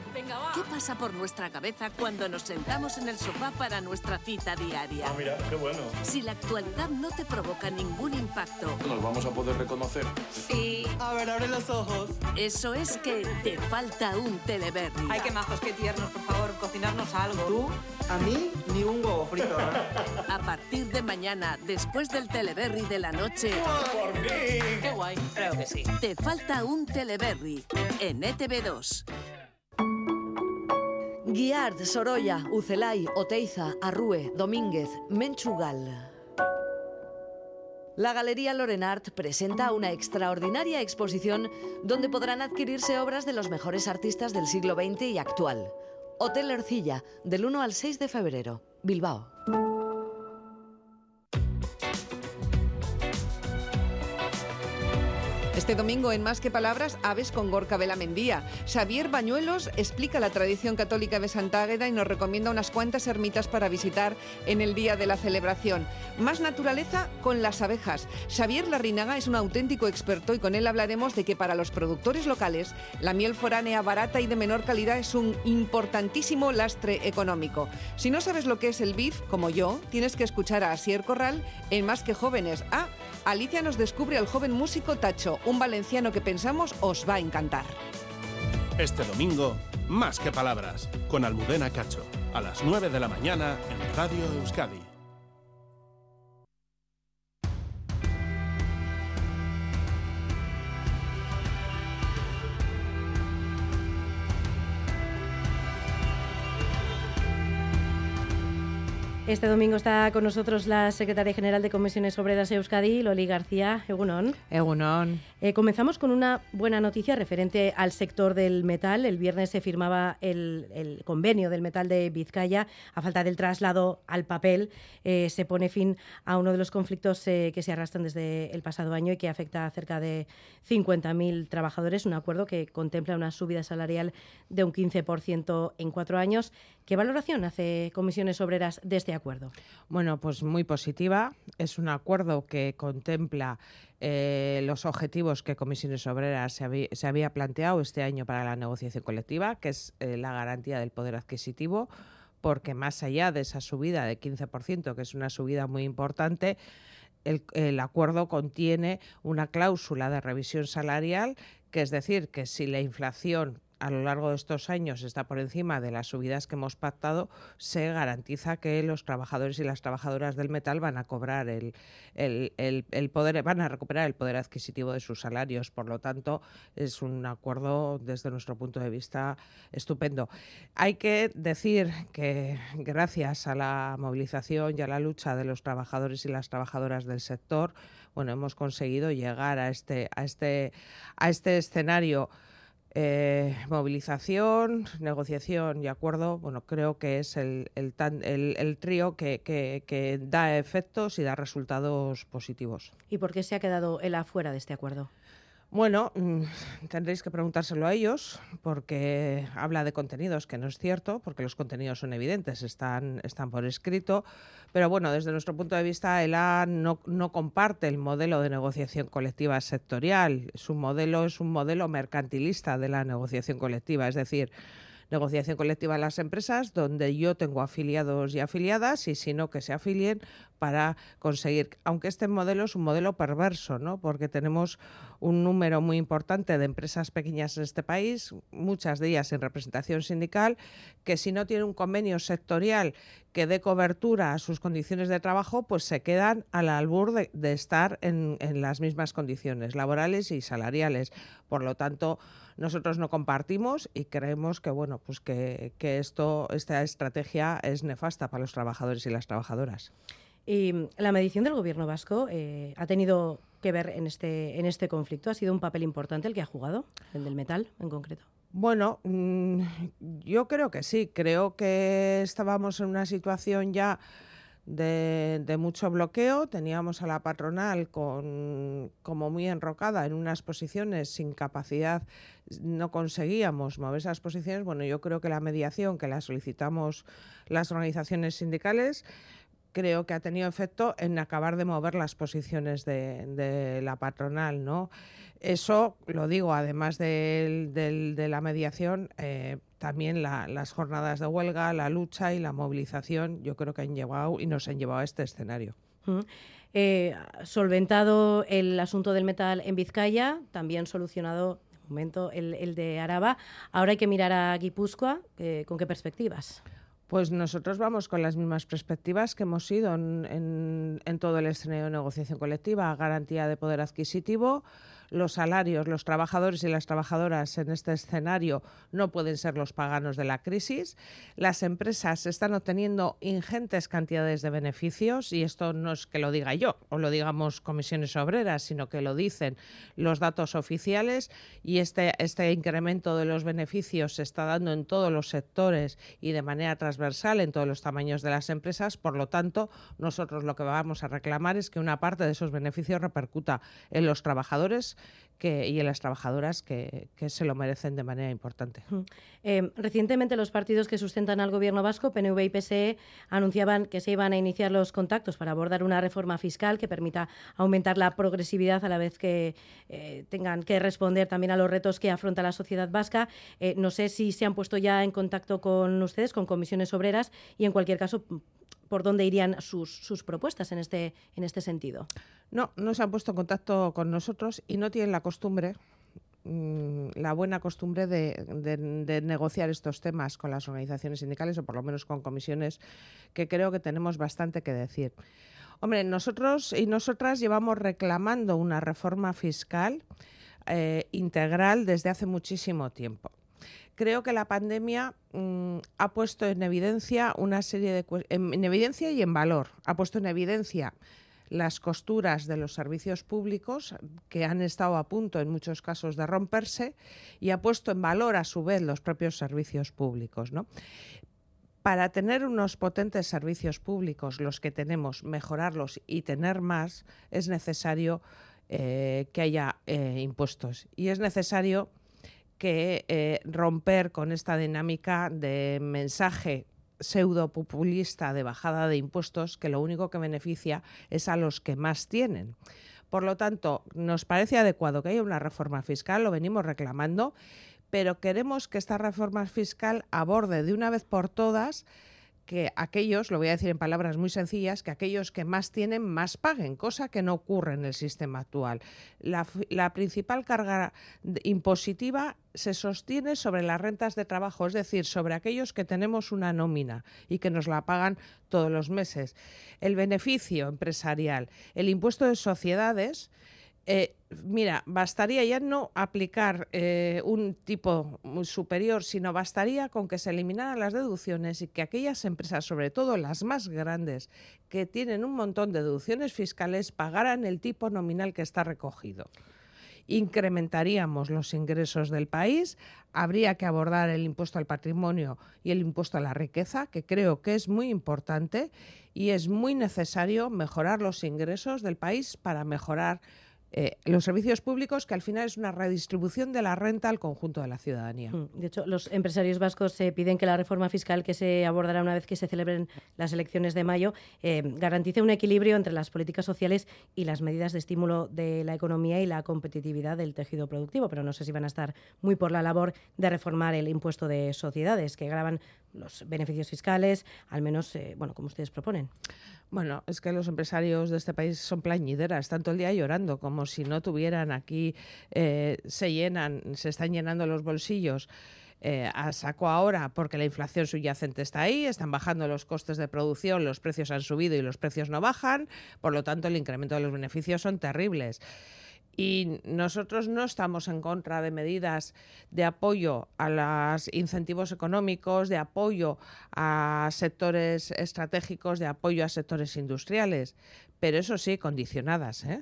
¿qué pasa por nuestra cabeza cuando nos sentamos en el sofá para nuestra cita diaria? Ah, mira, qué bueno. Si la actualidad no te provoca ningún impacto. ¿Nos vamos a poder reconocer? Sí. A ver, abre los ojos. Eso es que te falta un Teleberry. Ay, qué majos, qué tiernos, por favor, cocinarnos algo. ¿Tú? A mí, ni un huevo frito. a partir de mañana, después del Teleberry de la noche. ¡Por fin! ¡Qué guay! Creo que sí. Te falta un Teleberry en ETV2. Guiard, Sorolla, Ucelay, Oteiza, Arrue, Domínguez, Menchugal. La Galería Lorenart presenta una extraordinaria exposición donde podrán adquirirse obras de los mejores artistas del siglo XX y actual. Hotel Ercilla, del 1 al 6 de febrero, Bilbao. Este domingo en Más que Palabras, Aves con Gorka Mendía. Xavier Bañuelos explica la tradición católica de Santa Águeda y nos recomienda unas cuantas ermitas para visitar en el día de la celebración. Más naturaleza con las abejas. Xavier Larrinaga es un auténtico experto y con él hablaremos de que para los productores locales la miel foránea barata y de menor calidad es un importantísimo lastre económico. Si no sabes lo que es el BIF, como yo, tienes que escuchar a Asier Corral en Más que Jóvenes. Ah, Alicia nos descubre al joven músico Tacho, un valenciano que pensamos os va a encantar. Este domingo, más que palabras, con Almudena Cacho. a las 9 de la mañana en Radio Euskadi. Este domingo está con nosotros la secretaria general de Comisiones Obreras Euskadi, Loli García. Egunon. Egunon. Eh, comenzamos con una buena noticia referente al sector del metal. El viernes se firmaba el, el convenio del metal de Vizcaya. A falta del traslado al papel, eh, se pone fin a uno de los conflictos eh, que se arrastran desde el pasado año y que afecta a cerca de 50.000 trabajadores. Un acuerdo que contempla una subida salarial de un 15% en cuatro años. ¿Qué valoración hace Comisiones Obreras de este acuerdo? Bueno, pues muy positiva. Es un acuerdo que contempla eh, los objetivos que Comisiones Obreras se, habí- se había planteado este año para la negociación colectiva, que es eh, la garantía del poder adquisitivo, porque más allá de esa subida de 15%, que es una subida muy importante, el acuerdo contiene una cláusula de revisión salarial, que es decir, que si la inflación a lo largo de estos años está por encima de las subidas que hemos pactado, se garantiza que los trabajadores y las trabajadoras del metal van a cobrar el, el- el- poder, van a recuperar el poder adquisitivo de sus salarios. Por lo tanto, es un acuerdo desde nuestro punto de vista estupendo. Hay que decir que gracias a la movilización y a la lucha de los trabajadores y las trabajadoras del sector, bueno, hemos conseguido llegar a este, a este, a este escenario eh, movilización, negociación y acuerdo, bueno, creo que es el, el, tan- el- trío que, que- que da efectos y da resultados positivos. ¿Y por qué se ha quedado él afuera de este acuerdo? Bueno, mm, tendréis que preguntárselo a ellos, porque habla de contenidos, que no es cierto, porque los contenidos son evidentes, están, están por escrito. Pero bueno, desde nuestro punto de vista, ELA no, no comparte el modelo de negociación colectiva sectorial. Su modelo es un modelo mercantilista de la negociación colectiva, es decir, negociación colectiva en las empresas donde yo tengo afiliados y afiliadas y si no que se afilien para conseguir, aunque este modelo es un modelo perverso, ¿no? porque tenemos un número muy importante de empresas pequeñas en este país, muchas de ellas sin representación sindical, que si no tienen un convenio sectorial que dé cobertura a sus condiciones de trabajo, pues se quedan al albur de, de estar en, en las mismas condiciones laborales y salariales. Por lo tanto, nosotros no compartimos y creemos que bueno, pues que, que esto, esta estrategia es nefasta para los trabajadores y las trabajadoras. Y la medición del gobierno vasco eh, ha tenido que ver en este, en este conflicto. ¿Ha sido un papel importante el que ha jugado, el del metal en concreto? Bueno, mm, yo creo que sí. Creo que estábamos en una situación ya de, de mucho bloqueo. Teníamos a la patronal con, como muy enrocada en unas posiciones sin capacidad. No conseguíamos mover esas posiciones. Bueno, yo creo que la mediación que la solicitamos las organizaciones sindicales creo que ha tenido efecto en acabar de mover las posiciones de, de la patronal, ¿no? Eso, lo digo, además del- de la mediación, eh, también la- las jornadas de huelga, la lucha y la movilización, yo creo que han llevado y nos han llevado a este escenario. Eh, solventado el asunto del metal en Vizcaya, también solucionado de momento el, el de Araba. Ahora hay que mirar a Guipúzcoa. eh, ¿Con qué perspectivas? Pues nosotros vamos con las mismas perspectivas que hemos sido en, en- en todo el escenario de negociación colectiva, garantía de poder adquisitivo. Los salarios, los trabajadores y las trabajadoras en este escenario no pueden ser los paganos de la crisis. Las empresas están obteniendo ingentes cantidades de beneficios y esto no es que lo diga yo o lo digamos comisiones obreras, sino que lo dicen los datos oficiales y este, este incremento de los beneficios se está dando en todos los sectores y de manera transversal en todos los tamaños de las empresas. Por lo tanto, nosotros lo que vamos a reclamar es que una parte de esos beneficios repercuta en los trabajadores que, y en las trabajadoras que, que se lo merecen de manera importante. Eh, recientemente los partidos que sustentan al gobierno vasco, PNV y PSE, anunciaban que se iban a iniciar los contactos para abordar una reforma fiscal que permita aumentar la progresividad a la vez que eh, tengan que responder también a los retos que afronta la sociedad vasca. Eh, no sé si se han puesto ya en contacto con ustedes, con comisiones obreras, y en cualquier caso, por dónde irían sus, sus propuestas en este, en este sentido. No, no se han puesto en contacto con nosotros y no tienen la costumbre mm, la buena costumbre de, negociar estos temas con las organizaciones sindicales o por lo menos con comisiones que creo que tenemos bastante que decir. Hombre, nosotros y nosotras llevamos reclamando una reforma fiscal eh, integral desde hace muchísimo tiempo. Creo que la pandemia mm, ha puesto en evidencia una serie de en, en evidencia y en valor. Ha puesto en evidencia las costuras de los servicios públicos que han estado a punto en muchos casos de romperse y ha puesto en valor a su vez los propios servicios públicos, ¿no? para tener unos potentes servicios públicos, los que tenemos, mejorarlos y tener más, es necesario eh, que haya eh, impuestos. Y es necesario que eh, romper con esta dinámica de mensaje pseudo populista de bajada de impuestos que lo único que beneficia es a los que más tienen. Por lo tanto, nos parece adecuado que haya una reforma fiscal, lo venimos reclamando, pero queremos que esta reforma fiscal aborde de una vez por todas que aquellos, lo voy a decir en palabras muy sencillas, que aquellos que más tienen más paguen, cosa que no ocurre en el sistema actual. La, la principal carga impositiva se sostiene sobre las rentas de trabajo, es decir, sobre aquellos que tenemos una nómina y que nos la pagan todos los meses. El beneficio empresarial, el impuesto de sociedades, eh, mira, bastaría ya no aplicar eh, un tipo superior, sino bastaría con que se eliminaran las deducciones y que aquellas empresas, sobre todo las más grandes, que tienen un montón de deducciones fiscales, pagaran el tipo nominal que está recogido. Incrementaríamos los ingresos del país, habría que abordar el impuesto al patrimonio y el impuesto a la riqueza, que creo que es muy importante y es muy necesario mejorar los ingresos del país para mejorar eh, los servicios públicos, que al final es una redistribución de la renta al conjunto de la ciudadanía. Mm, De hecho, los empresarios vascos eh, piden que la reforma fiscal que se abordará una vez que se celebren las elecciones de mayo eh, garantice un equilibrio entre las políticas sociales y las medidas de estímulo de la economía y la competitividad del tejido productivo. Pero no sé si van a estar muy por la labor de reformar el impuesto de sociedades, que graban los beneficios fiscales, al menos, eh, bueno, como ustedes proponen. Bueno, es que los empresarios de este país son plañideras, tanto el día llorando como si no tuvieran aquí, eh, se llenan, se están llenando los bolsillos. eh, a saco ahora porque la inflación subyacente está ahí, están bajando los costes de producción, los precios han subido y los precios no bajan, por lo tanto el incremento de los beneficios son terribles. Y nosotros no estamos en contra de medidas de apoyo a los incentivos económicos, de apoyo a sectores estratégicos, de apoyo a sectores industriales, pero eso sí, condicionadas, ¿eh?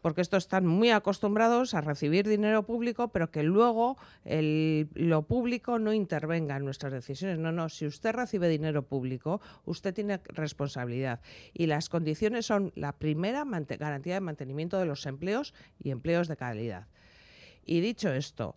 Porque estos están muy acostumbrados a recibir dinero público, pero que luego el- lo público no intervenga en nuestras decisiones. No, no, si usted recibe dinero público, usted tiene responsabilidad. Y las condiciones son la primera, garantía de mantenimiento de los empleos y empleos de calidad. Y dicho esto,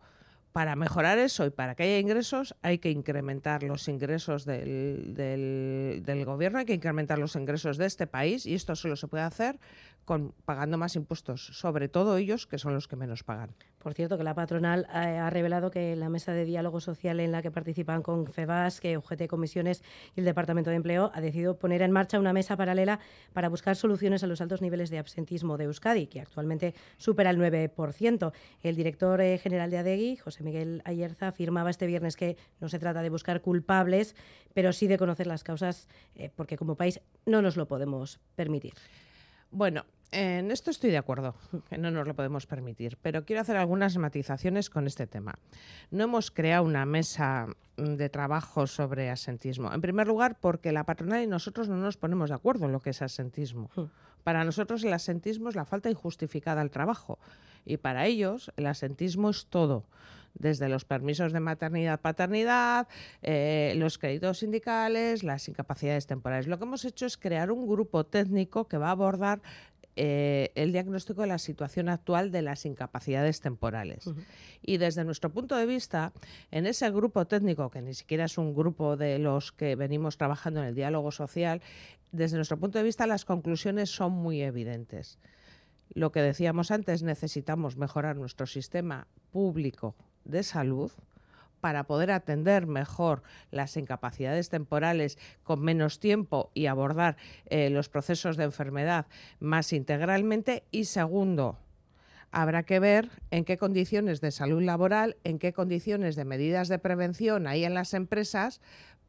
para mejorar eso y para que haya ingresos, hay que incrementar los ingresos del, del- del gobierno, hay que incrementar los ingresos de este país y esto solo se puede hacer con pagando más impuestos, sobre todo ellos que son los que menos pagan. Por cierto, que la patronal eh, ha revelado que la mesa de diálogo social en la que participan con FEBAS, que UGT Comisiones y el Departamento de Empleo ha decidido poner en marcha una mesa paralela para buscar soluciones a los altos niveles de absentismo de Euskadi, que actualmente supera el 9%. El director eh, general de ADEGI, José Miguel Ayerza, afirmaba este viernes que no se trata de buscar culpables, pero sí de conocer las causas, eh, porque como país no nos lo podemos permitir. Bueno, en esto estoy de acuerdo, (laughs) que no nos lo podemos permitir, pero quiero hacer algunas matizaciones con este tema. No hemos creado una mesa mm, de trabajo sobre asentismo. En primer lugar, porque la patronal y nosotros no nos ponemos de acuerdo en lo que es asentismo. Para nosotros el asentismo es la falta injustificada al trabajo y para ellos el asentismo es todo desde los permisos de maternidad, paternidad, eh, los créditos sindicales, las incapacidades temporales. Lo que hemos hecho es crear un grupo técnico que va a abordar eh, el diagnóstico de la situación actual de las incapacidades temporales. Y desde nuestro punto de vista, en ese grupo técnico, que ni siquiera es un grupo de los que venimos trabajando en el diálogo social, desde nuestro punto de vista las conclusiones son muy evidentes. Lo que decíamos antes, necesitamos mejorar nuestro sistema público de salud para poder atender mejor las incapacidades temporales con menos tiempo y abordar eh, los procesos de enfermedad más integralmente. Y segundo, Habrá que ver en qué condiciones de salud laboral, en qué condiciones de medidas de prevención hay en las empresas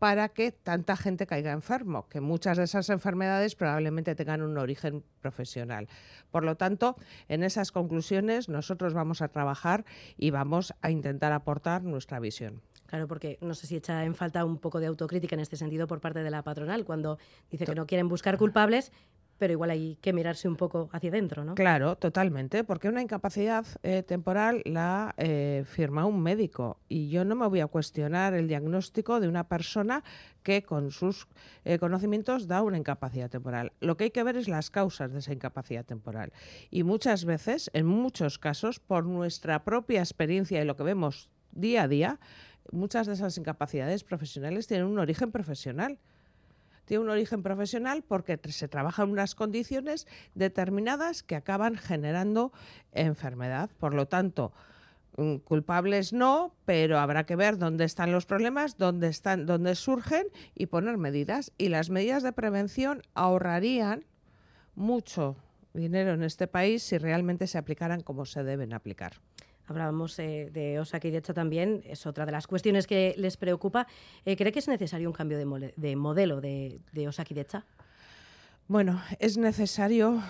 para que tanta gente caiga enfermo, que muchas de esas enfermedades probablemente tengan un origen profesional. Por lo tanto, en esas conclusiones nosotros vamos a trabajar y vamos a intentar aportar nuestra visión. Claro, porque no sé si echa en falta un poco de autocrítica en este sentido por parte de la patronal, cuando dice que no quieren buscar culpables, pero igual hay que mirarse un poco hacia adentro, ¿no? Claro, totalmente, porque una incapacidad eh, temporal la eh, firma un médico y yo no me voy a cuestionar el diagnóstico de una persona que con sus eh, conocimientos da una incapacidad temporal. Lo que hay que ver es las causas de esa incapacidad temporal y muchas veces, en muchos casos, por nuestra propia experiencia y lo que vemos día a día, muchas de esas incapacidades profesionales tienen un origen profesional tiene un origen profesional porque se trabaja en unas condiciones determinadas que acaban generando enfermedad. Por lo tanto, mm, culpables no, pero habrá que ver dónde están los problemas, dónde están, dónde surgen y poner medidas. Y las medidas de prevención ahorrarían mucho dinero en este país si realmente se aplicaran como se deben aplicar. Hablábamos eh, de Osaka también es otra de las cuestiones que les preocupa. Eh, ¿Cree que es necesario un cambio de, de modelo de, de? Bueno, es necesario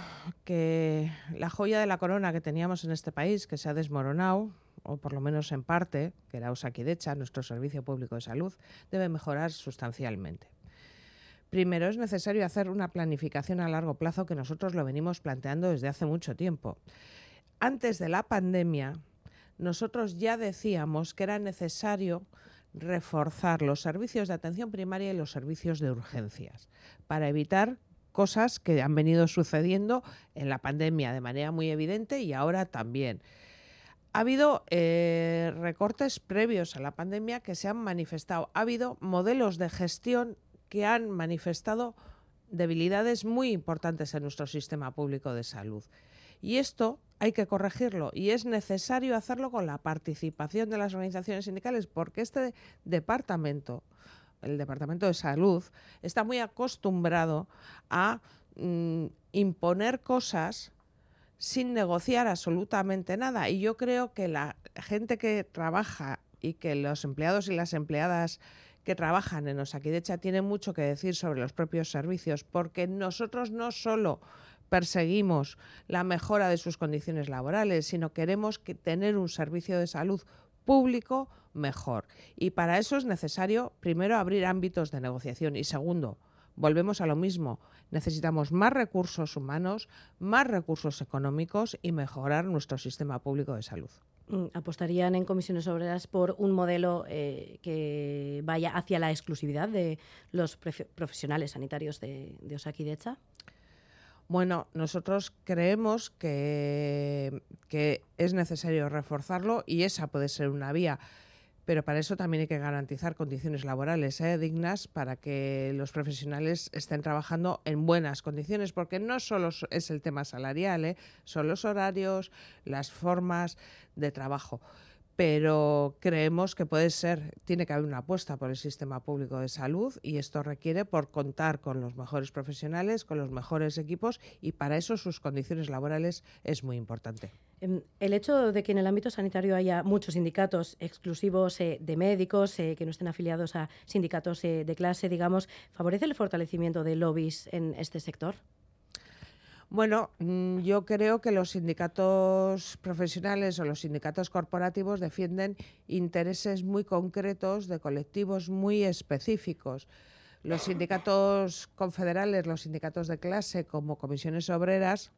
que la joya de la corona que teníamos en este país, que se ha desmoronado, o por lo menos en parte, que era Osakidecha, nuestro servicio público de salud, debe mejorar sustancialmente. Primero, es necesario hacer una planificación a largo plazo que nosotros lo venimos planteando desde hace mucho tiempo. Antes de la pandemia, nosotros ya decíamos que era necesario reforzar los servicios de atención primaria y los servicios de urgencias para evitar cosas que han venido sucediendo en la pandemia de manera muy evidente y ahora también. Ha habido eh, recortes previos a la pandemia que se han manifestado. Ha habido modelos de gestión que han manifestado debilidades muy importantes en nuestro sistema público de salud. Y esto hay que corregirlo y es necesario hacerlo con la participación de las organizaciones sindicales porque este departamento, el Departamento de Salud, está muy acostumbrado a mm, imponer cosas sin negociar absolutamente nada. Y yo creo que la gente que trabaja y que los empleados y las empleadas que trabajan en Osakidecha tienen mucho que decir sobre los propios servicios, porque nosotros no solo perseguimos la mejora de sus condiciones laborales, sino queremos que tener un servicio de salud público mejor. Y para eso es necesario, primero, abrir ámbitos de negociación y segundo, volvemos a lo mismo, necesitamos más recursos humanos, más recursos económicos y mejorar nuestro sistema público de salud. Mm, ¿Apostarían en comisiones obreras por un modelo eh, que vaya hacia la exclusividad de los profesionales sanitarios de, de Osakidecha? Bueno, nosotros creemos que, es necesario reforzarlo y esa puede ser una vía pero para eso también hay que garantizar condiciones laborales ¿eh? dignas para que los profesionales estén trabajando en buenas condiciones, porque no solo es el tema salarial, ¿eh? son los horarios, las formas de trabajo pero creemos que puede ser, tiene que haber una apuesta por el sistema público de salud y esto requiere por contar con los mejores profesionales, con los mejores equipos y para eso sus condiciones laborales es muy importante. Em, el hecho de que en el ámbito sanitario haya muchos sindicatos exclusivos eh, de médicos eh, que no estén afiliados a sindicatos eh, de clase, digamos, ¿favorece el fortalecimiento de lobbies en este sector? Bueno, mm, yo creo que los sindicatos profesionales o los sindicatos corporativos defienden intereses muy concretos de colectivos muy específicos. Los sindicatos confederales, los sindicatos de clase como comisiones obreras,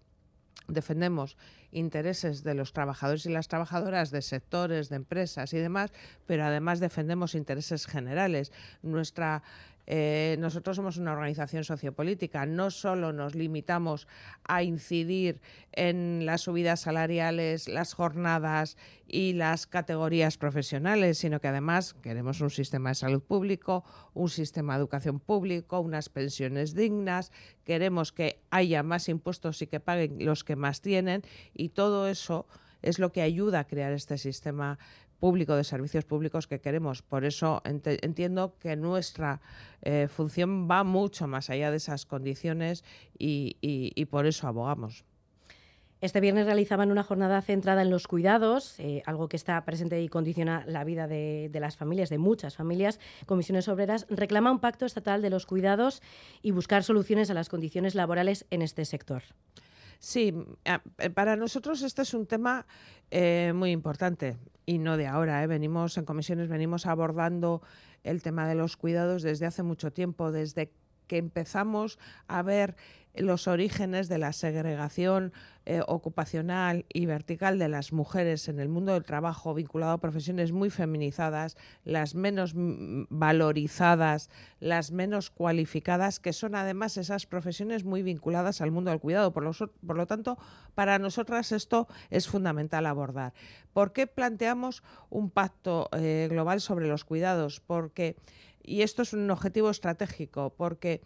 defendemos intereses de los trabajadores y las trabajadoras de sectores, de empresas y demás, pero además defendemos intereses generales. Nuestra eh, nosotros somos una organización sociopolítica, no solo nos limitamos a incidir en las subidas salariales, las jornadas y las categorías profesionales, sino que además queremos un sistema de salud público, un sistema de educación público, unas pensiones dignas, queremos que haya más impuestos y que paguen los que más tienen. Y todo eso es lo que ayuda a crear este sistema público de servicios públicos que queremos. Por eso entiendo que nuestra eh, función va mucho más allá de esas condiciones y, por eso abogamos. Este viernes realizaban una jornada centrada en los cuidados, eh, algo que está presente y condiciona la vida de, de, las familias, de muchas familias. Comisiones Obreras reclama un pacto estatal de los cuidados y buscar soluciones a las condiciones laborales en este sector. Sí, eh, para nosotros este es un tema eh, muy importante y no de ahora. ¿eh? Venimos en comisiones, venimos abordando el tema de los cuidados desde hace mucho tiempo, desde que empezamos a ver los orígenes de la segregación eh, ocupacional y vertical de las mujeres en el mundo del trabajo vinculado a profesiones muy feminizadas, las menos valorizadas, las menos cualificadas, que son además esas profesiones muy vinculadas al mundo del cuidado. Por lo, tanto, para nosotras esto es fundamental abordar. ¿Por qué planteamos un pacto eh, global sobre los cuidados? Porque, y esto es un objetivo estratégico, porque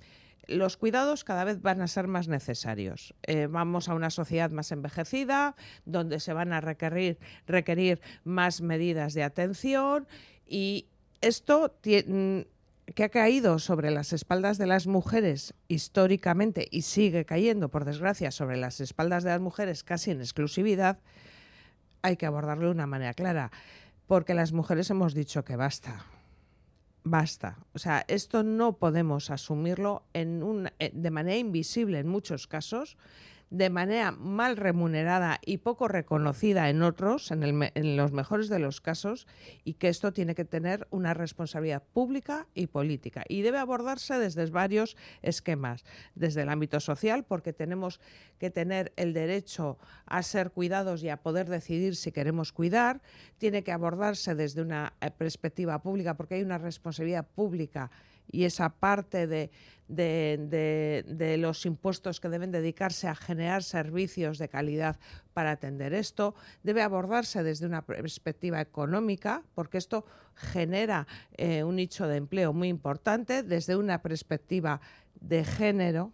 los cuidados cada vez van a ser más necesarios. Eh, vamos a una sociedad más envejecida, donde se van a requerir, requerir más medidas de atención y esto mm, que ha caído sobre las espaldas de las mujeres históricamente y sigue cayendo, por desgracia, sobre las espaldas de las mujeres casi en exclusividad, hay que abordarlo de una manera clara, porque las mujeres hemos dicho que basta basta. O sea, esto no podemos asumirlo en un, eh, de manera invisible en muchos casos de manera mal remunerada y poco reconocida en otros, en, el, en, los mejores de los casos, y que esto tiene que tener una responsabilidad pública y política. Y debe abordarse desde varios esquemas, desde el ámbito social, porque tenemos que tener el derecho a ser cuidados y a poder decidir si queremos cuidar, tiene que abordarse desde una eh, perspectiva pública, porque hay una responsabilidad pública y esa parte de, de, de, los impuestos que deben dedicarse a generar servicios de calidad para atender esto, debe abordarse desde una perspectiva económica, porque esto genera eh, un nicho de empleo muy importante, desde una perspectiva de género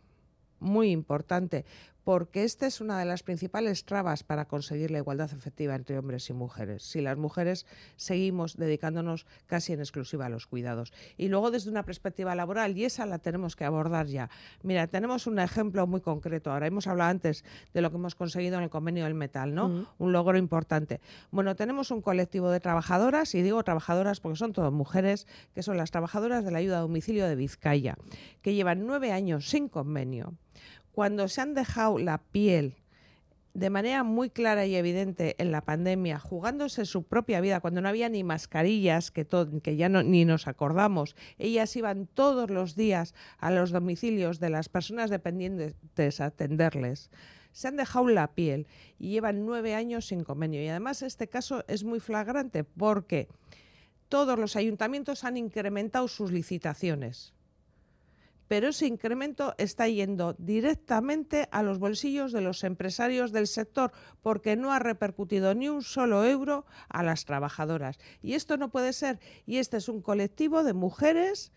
muy importante, porque esta es una de las principales trabas para conseguir la igualdad efectiva entre hombres y mujeres. Si las mujeres seguimos dedicándonos casi en exclusiva a los cuidados. Y luego desde una perspectiva laboral, y esa la tenemos que abordar ya. Mira, tenemos un ejemplo muy concreto. Ahora hemos hablado antes de lo que hemos conseguido en el convenio del metal, ¿no? Mm. Un logro importante. Bueno, tenemos un colectivo de trabajadoras, y digo trabajadoras porque son todas mujeres, que son las trabajadoras de la ayuda a domicilio de Vizcaya, que llevan nueve años sin convenio cuando se han dejado la piel de manera muy clara y evidente en la pandemia, jugándose su propia vida, cuando no había ni mascarillas, que, que ya no, ni nos acordamos, ellas iban todos los días a los domicilios de las personas dependientes a atenderles. Se han dejado la piel y llevan nueve años sin convenio. Y además este caso es muy flagrante porque todos los ayuntamientos han incrementado sus licitaciones pero ese incremento está yendo directamente a los bolsillos de los empresarios del sector porque no ha repercutido ni un solo euro a las trabajadoras. Y esto no puede ser. Y este es un colectivo de mujeres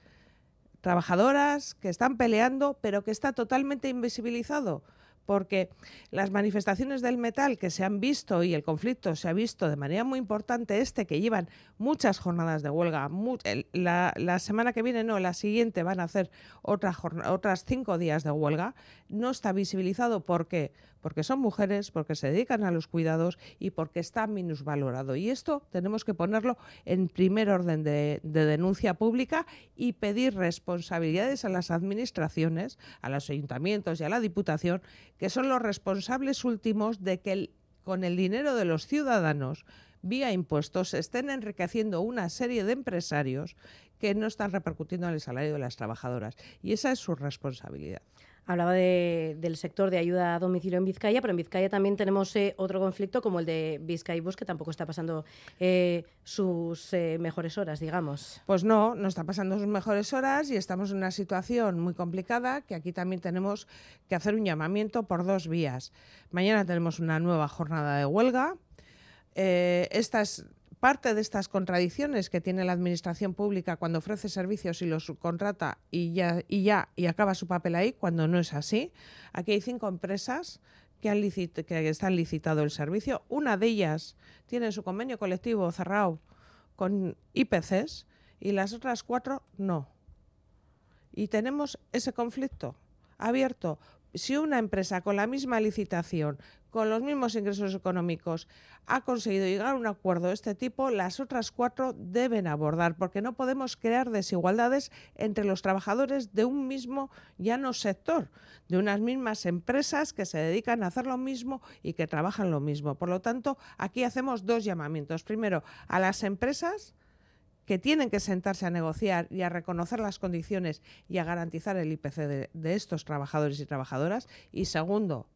trabajadoras que están peleando, pero que está totalmente invisibilizado porque las manifestaciones del metal que se han visto y el conflicto se ha visto de manera muy importante, este que llevan muchas jornadas de huelga, la, semana que viene, no, la siguiente van a hacer otra otras cinco días de huelga, no está visibilizado porque porque son mujeres, porque se dedican a los cuidados y porque está minusvalorado. Y esto tenemos que ponerlo en primer orden de, denuncia pública y pedir responsabilidades a las administraciones, a los ayuntamientos y a la Diputación, que son los responsables últimos de que con el dinero de los ciudadanos vía impuestos estén enriqueciendo una serie de empresarios que no están repercutiendo en el salario de las trabajadoras. Y esa es su responsabilidad. Hablaba del sector de ayuda a domicilio en Vizcaya, pero en Vizcaya también tenemos eh, otro conflicto como el de Vizcaibus, que tampoco está pasando eh, sus eh, mejores horas, digamos. Pues no, no está pasando sus mejores horas y estamos en una situación muy complicada que aquí también tenemos que hacer un llamamiento por dos vías. Mañana tenemos una nueva jornada de huelga. estas parte de estas contradicciones que tiene la administración pública cuando ofrece servicios y los subcontrata y ya, y ya y acaba su papel ahí, cuando no es así. Aquí hay cinco empresas que, han que están licitado el servicio. Una de ellas tiene su convenio colectivo cerrado con IPCs y las otras cuatro no. Y tenemos ese conflicto abierto si una empresa con la misma licitación, con los mismos ingresos económicos, ha conseguido llegar a un acuerdo de este tipo, las otras cuatro deben abordar, porque no podemos crear desigualdades entre los trabajadores de un mismo, ya no sector, de unas mismas empresas que se dedican a hacer lo mismo y que trabajan lo mismo. Por lo tanto, aquí hacemos dos llamamientos. Primero, a las empresas que tienen que sentarse a negociar y a reconocer las condiciones y a garantizar el IPC de, estos trabajadores y trabajadoras. Y segundo,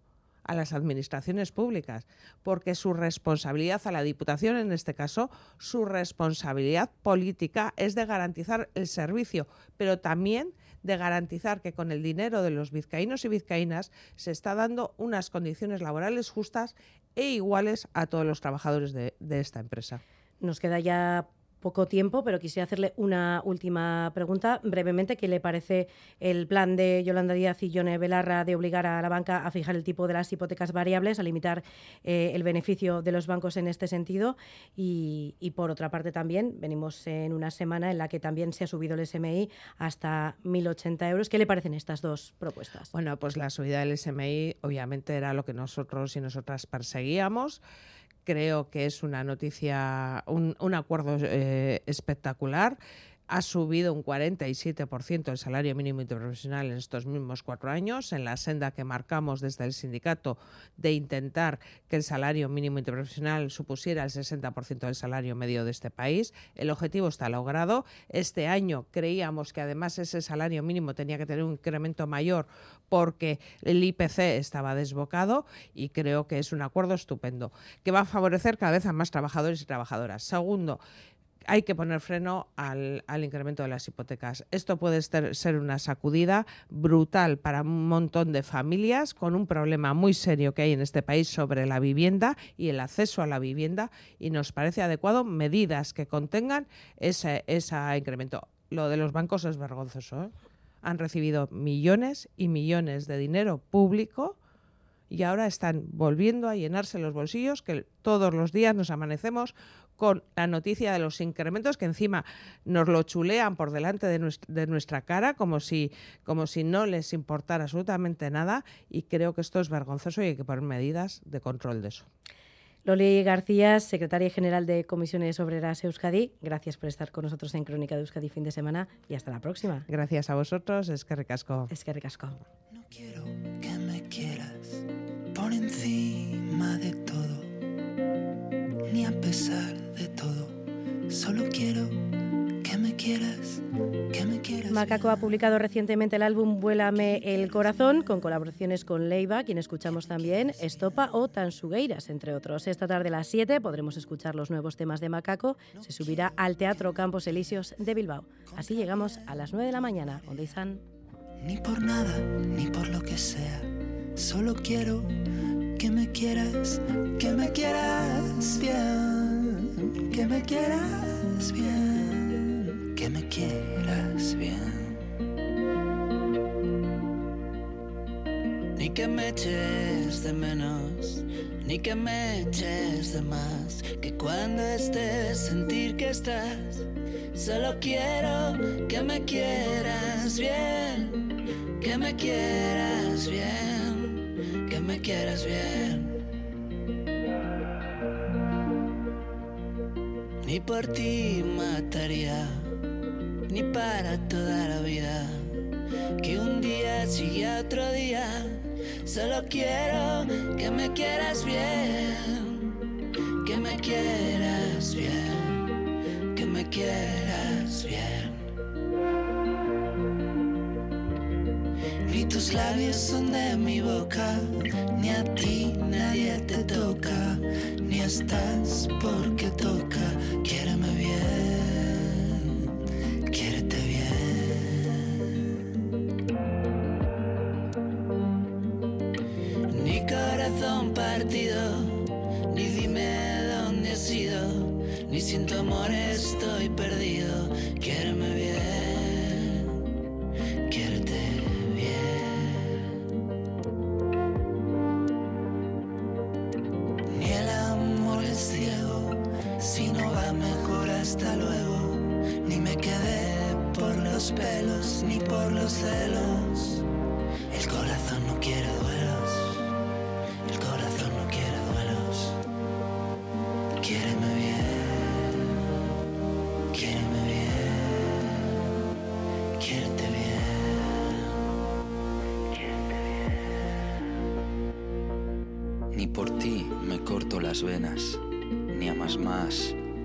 a las administraciones públicas, porque su responsabilidad a la Diputación, en este caso, su responsabilidad política es de garantizar el servicio, pero también de garantizar que con el dinero de los vizcaínos y vizcaínas se está dando unas condiciones laborales justas e iguales a todos los trabajadores de, de esta empresa. Nos queda ya poco tiempo, pero quisiera hacerle una última pregunta brevemente. ¿Qué le parece el plan de Yolanda Díaz y Yone Belarra de obligar a la banca a fijar el tipo de las hipotecas variables, a limitar eh, el beneficio de los bancos en este sentido? Y, y, por otra parte también, venimos en una semana en la que también se ha subido el SMI hasta 1.080 euros. ¿Qué le parecen estas dos propuestas? Bueno, pues la subida del SMI obviamente era lo que nosotros y nosotras perseguíamos creo que es una noticia, un, un acuerdo eh, espectacular. Ha subido un 47% el salario mínimo interprofesional en estos mismos cuatro años, en la senda que marcamos desde el sindicato de intentar que el salario mínimo interprofesional supusiera el 60% del salario medio de este país. El objetivo está logrado. Este año creíamos que además ese salario mínimo tenía que tener un incremento mayor porque el IPC estaba desbocado y creo que es un acuerdo estupendo que va a favorecer cada vez a más trabajadores y trabajadoras. Segundo, hay que poner freno al, al, incremento de las hipotecas. Esto puede ser, una sacudida brutal para un montón de familias con un problema muy serio que hay en este país sobre la vivienda y el acceso a la vivienda y nos parece adecuado medidas que contengan ese, ese incremento. Lo de los bancos es vergonzoso. ¿eh? Han recibido millones y millones de dinero público y ahora están volviendo a llenarse los bolsillos que todos los días nos amanecemos con la noticia de los incrementos que encima nos lo chulean por delante de nuestra, de nuestra cara como si, como si no les importara absolutamente nada y creo que esto es vergonzoso y hay que poner medidas de control de eso. Loli García, secretaria general de Comisiones Obreras Euskadi, gracias por estar con nosotros en Crónica de Euskadi fin de semana y hasta la próxima. Gracias a vosotros, es que ricasco. Es que ricasco. No quiero que me quieras por encima de todo, ni a pesar de todo, solo quiero que me quieras, que me quieras. Macaco ha publicado recientemente el álbum Vuélame el corazón, con colaboraciones con Leiva, quien escuchamos también, Estopa o Tansugueiras, entre otros. Esta tarde a las 7 podremos escuchar los nuevos temas de Macaco. Se subirá al Teatro Campos Elíseos de Bilbao. Así llegamos a las 9 de la mañana. ¿Dónde están? Ni por nada, ni por lo que sea. Solo quiero que me quieras, que me quieras bien, que me quieras bien, que me quieras bien. Ni que me eches de menos, ni que me eches de más, que cuando estés sentir que estás, solo quiero que me quieras bien, que me quieras bien, que me quieras bien. Ni por ti mataría, ni para toda la vida, que un día sigue a otro día. Solo quiero que me quieras bien, que me quieras bien, que me quieras bien. Tus labios son de mi boca, ni a ti nadie te toca, ni estás porque toca. Quiéreme bien, quiérete bien. Ni corazón partido, ni dime dónde has ido, ni sin tu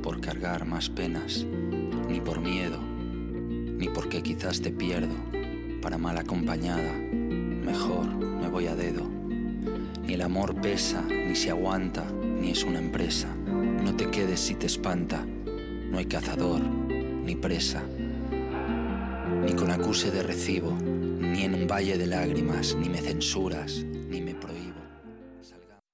por cargar más penas, ni por miedo, ni porque quizás te pierdo, para mal acompañada, mejor me voy a dedo. Ni el amor pesa, ni se aguanta, ni es una empresa. No te quedes si te espanta, no hay cazador, ni presa. Ni con acuse de recibo, ni en un valle de lágrimas, ni me censuras,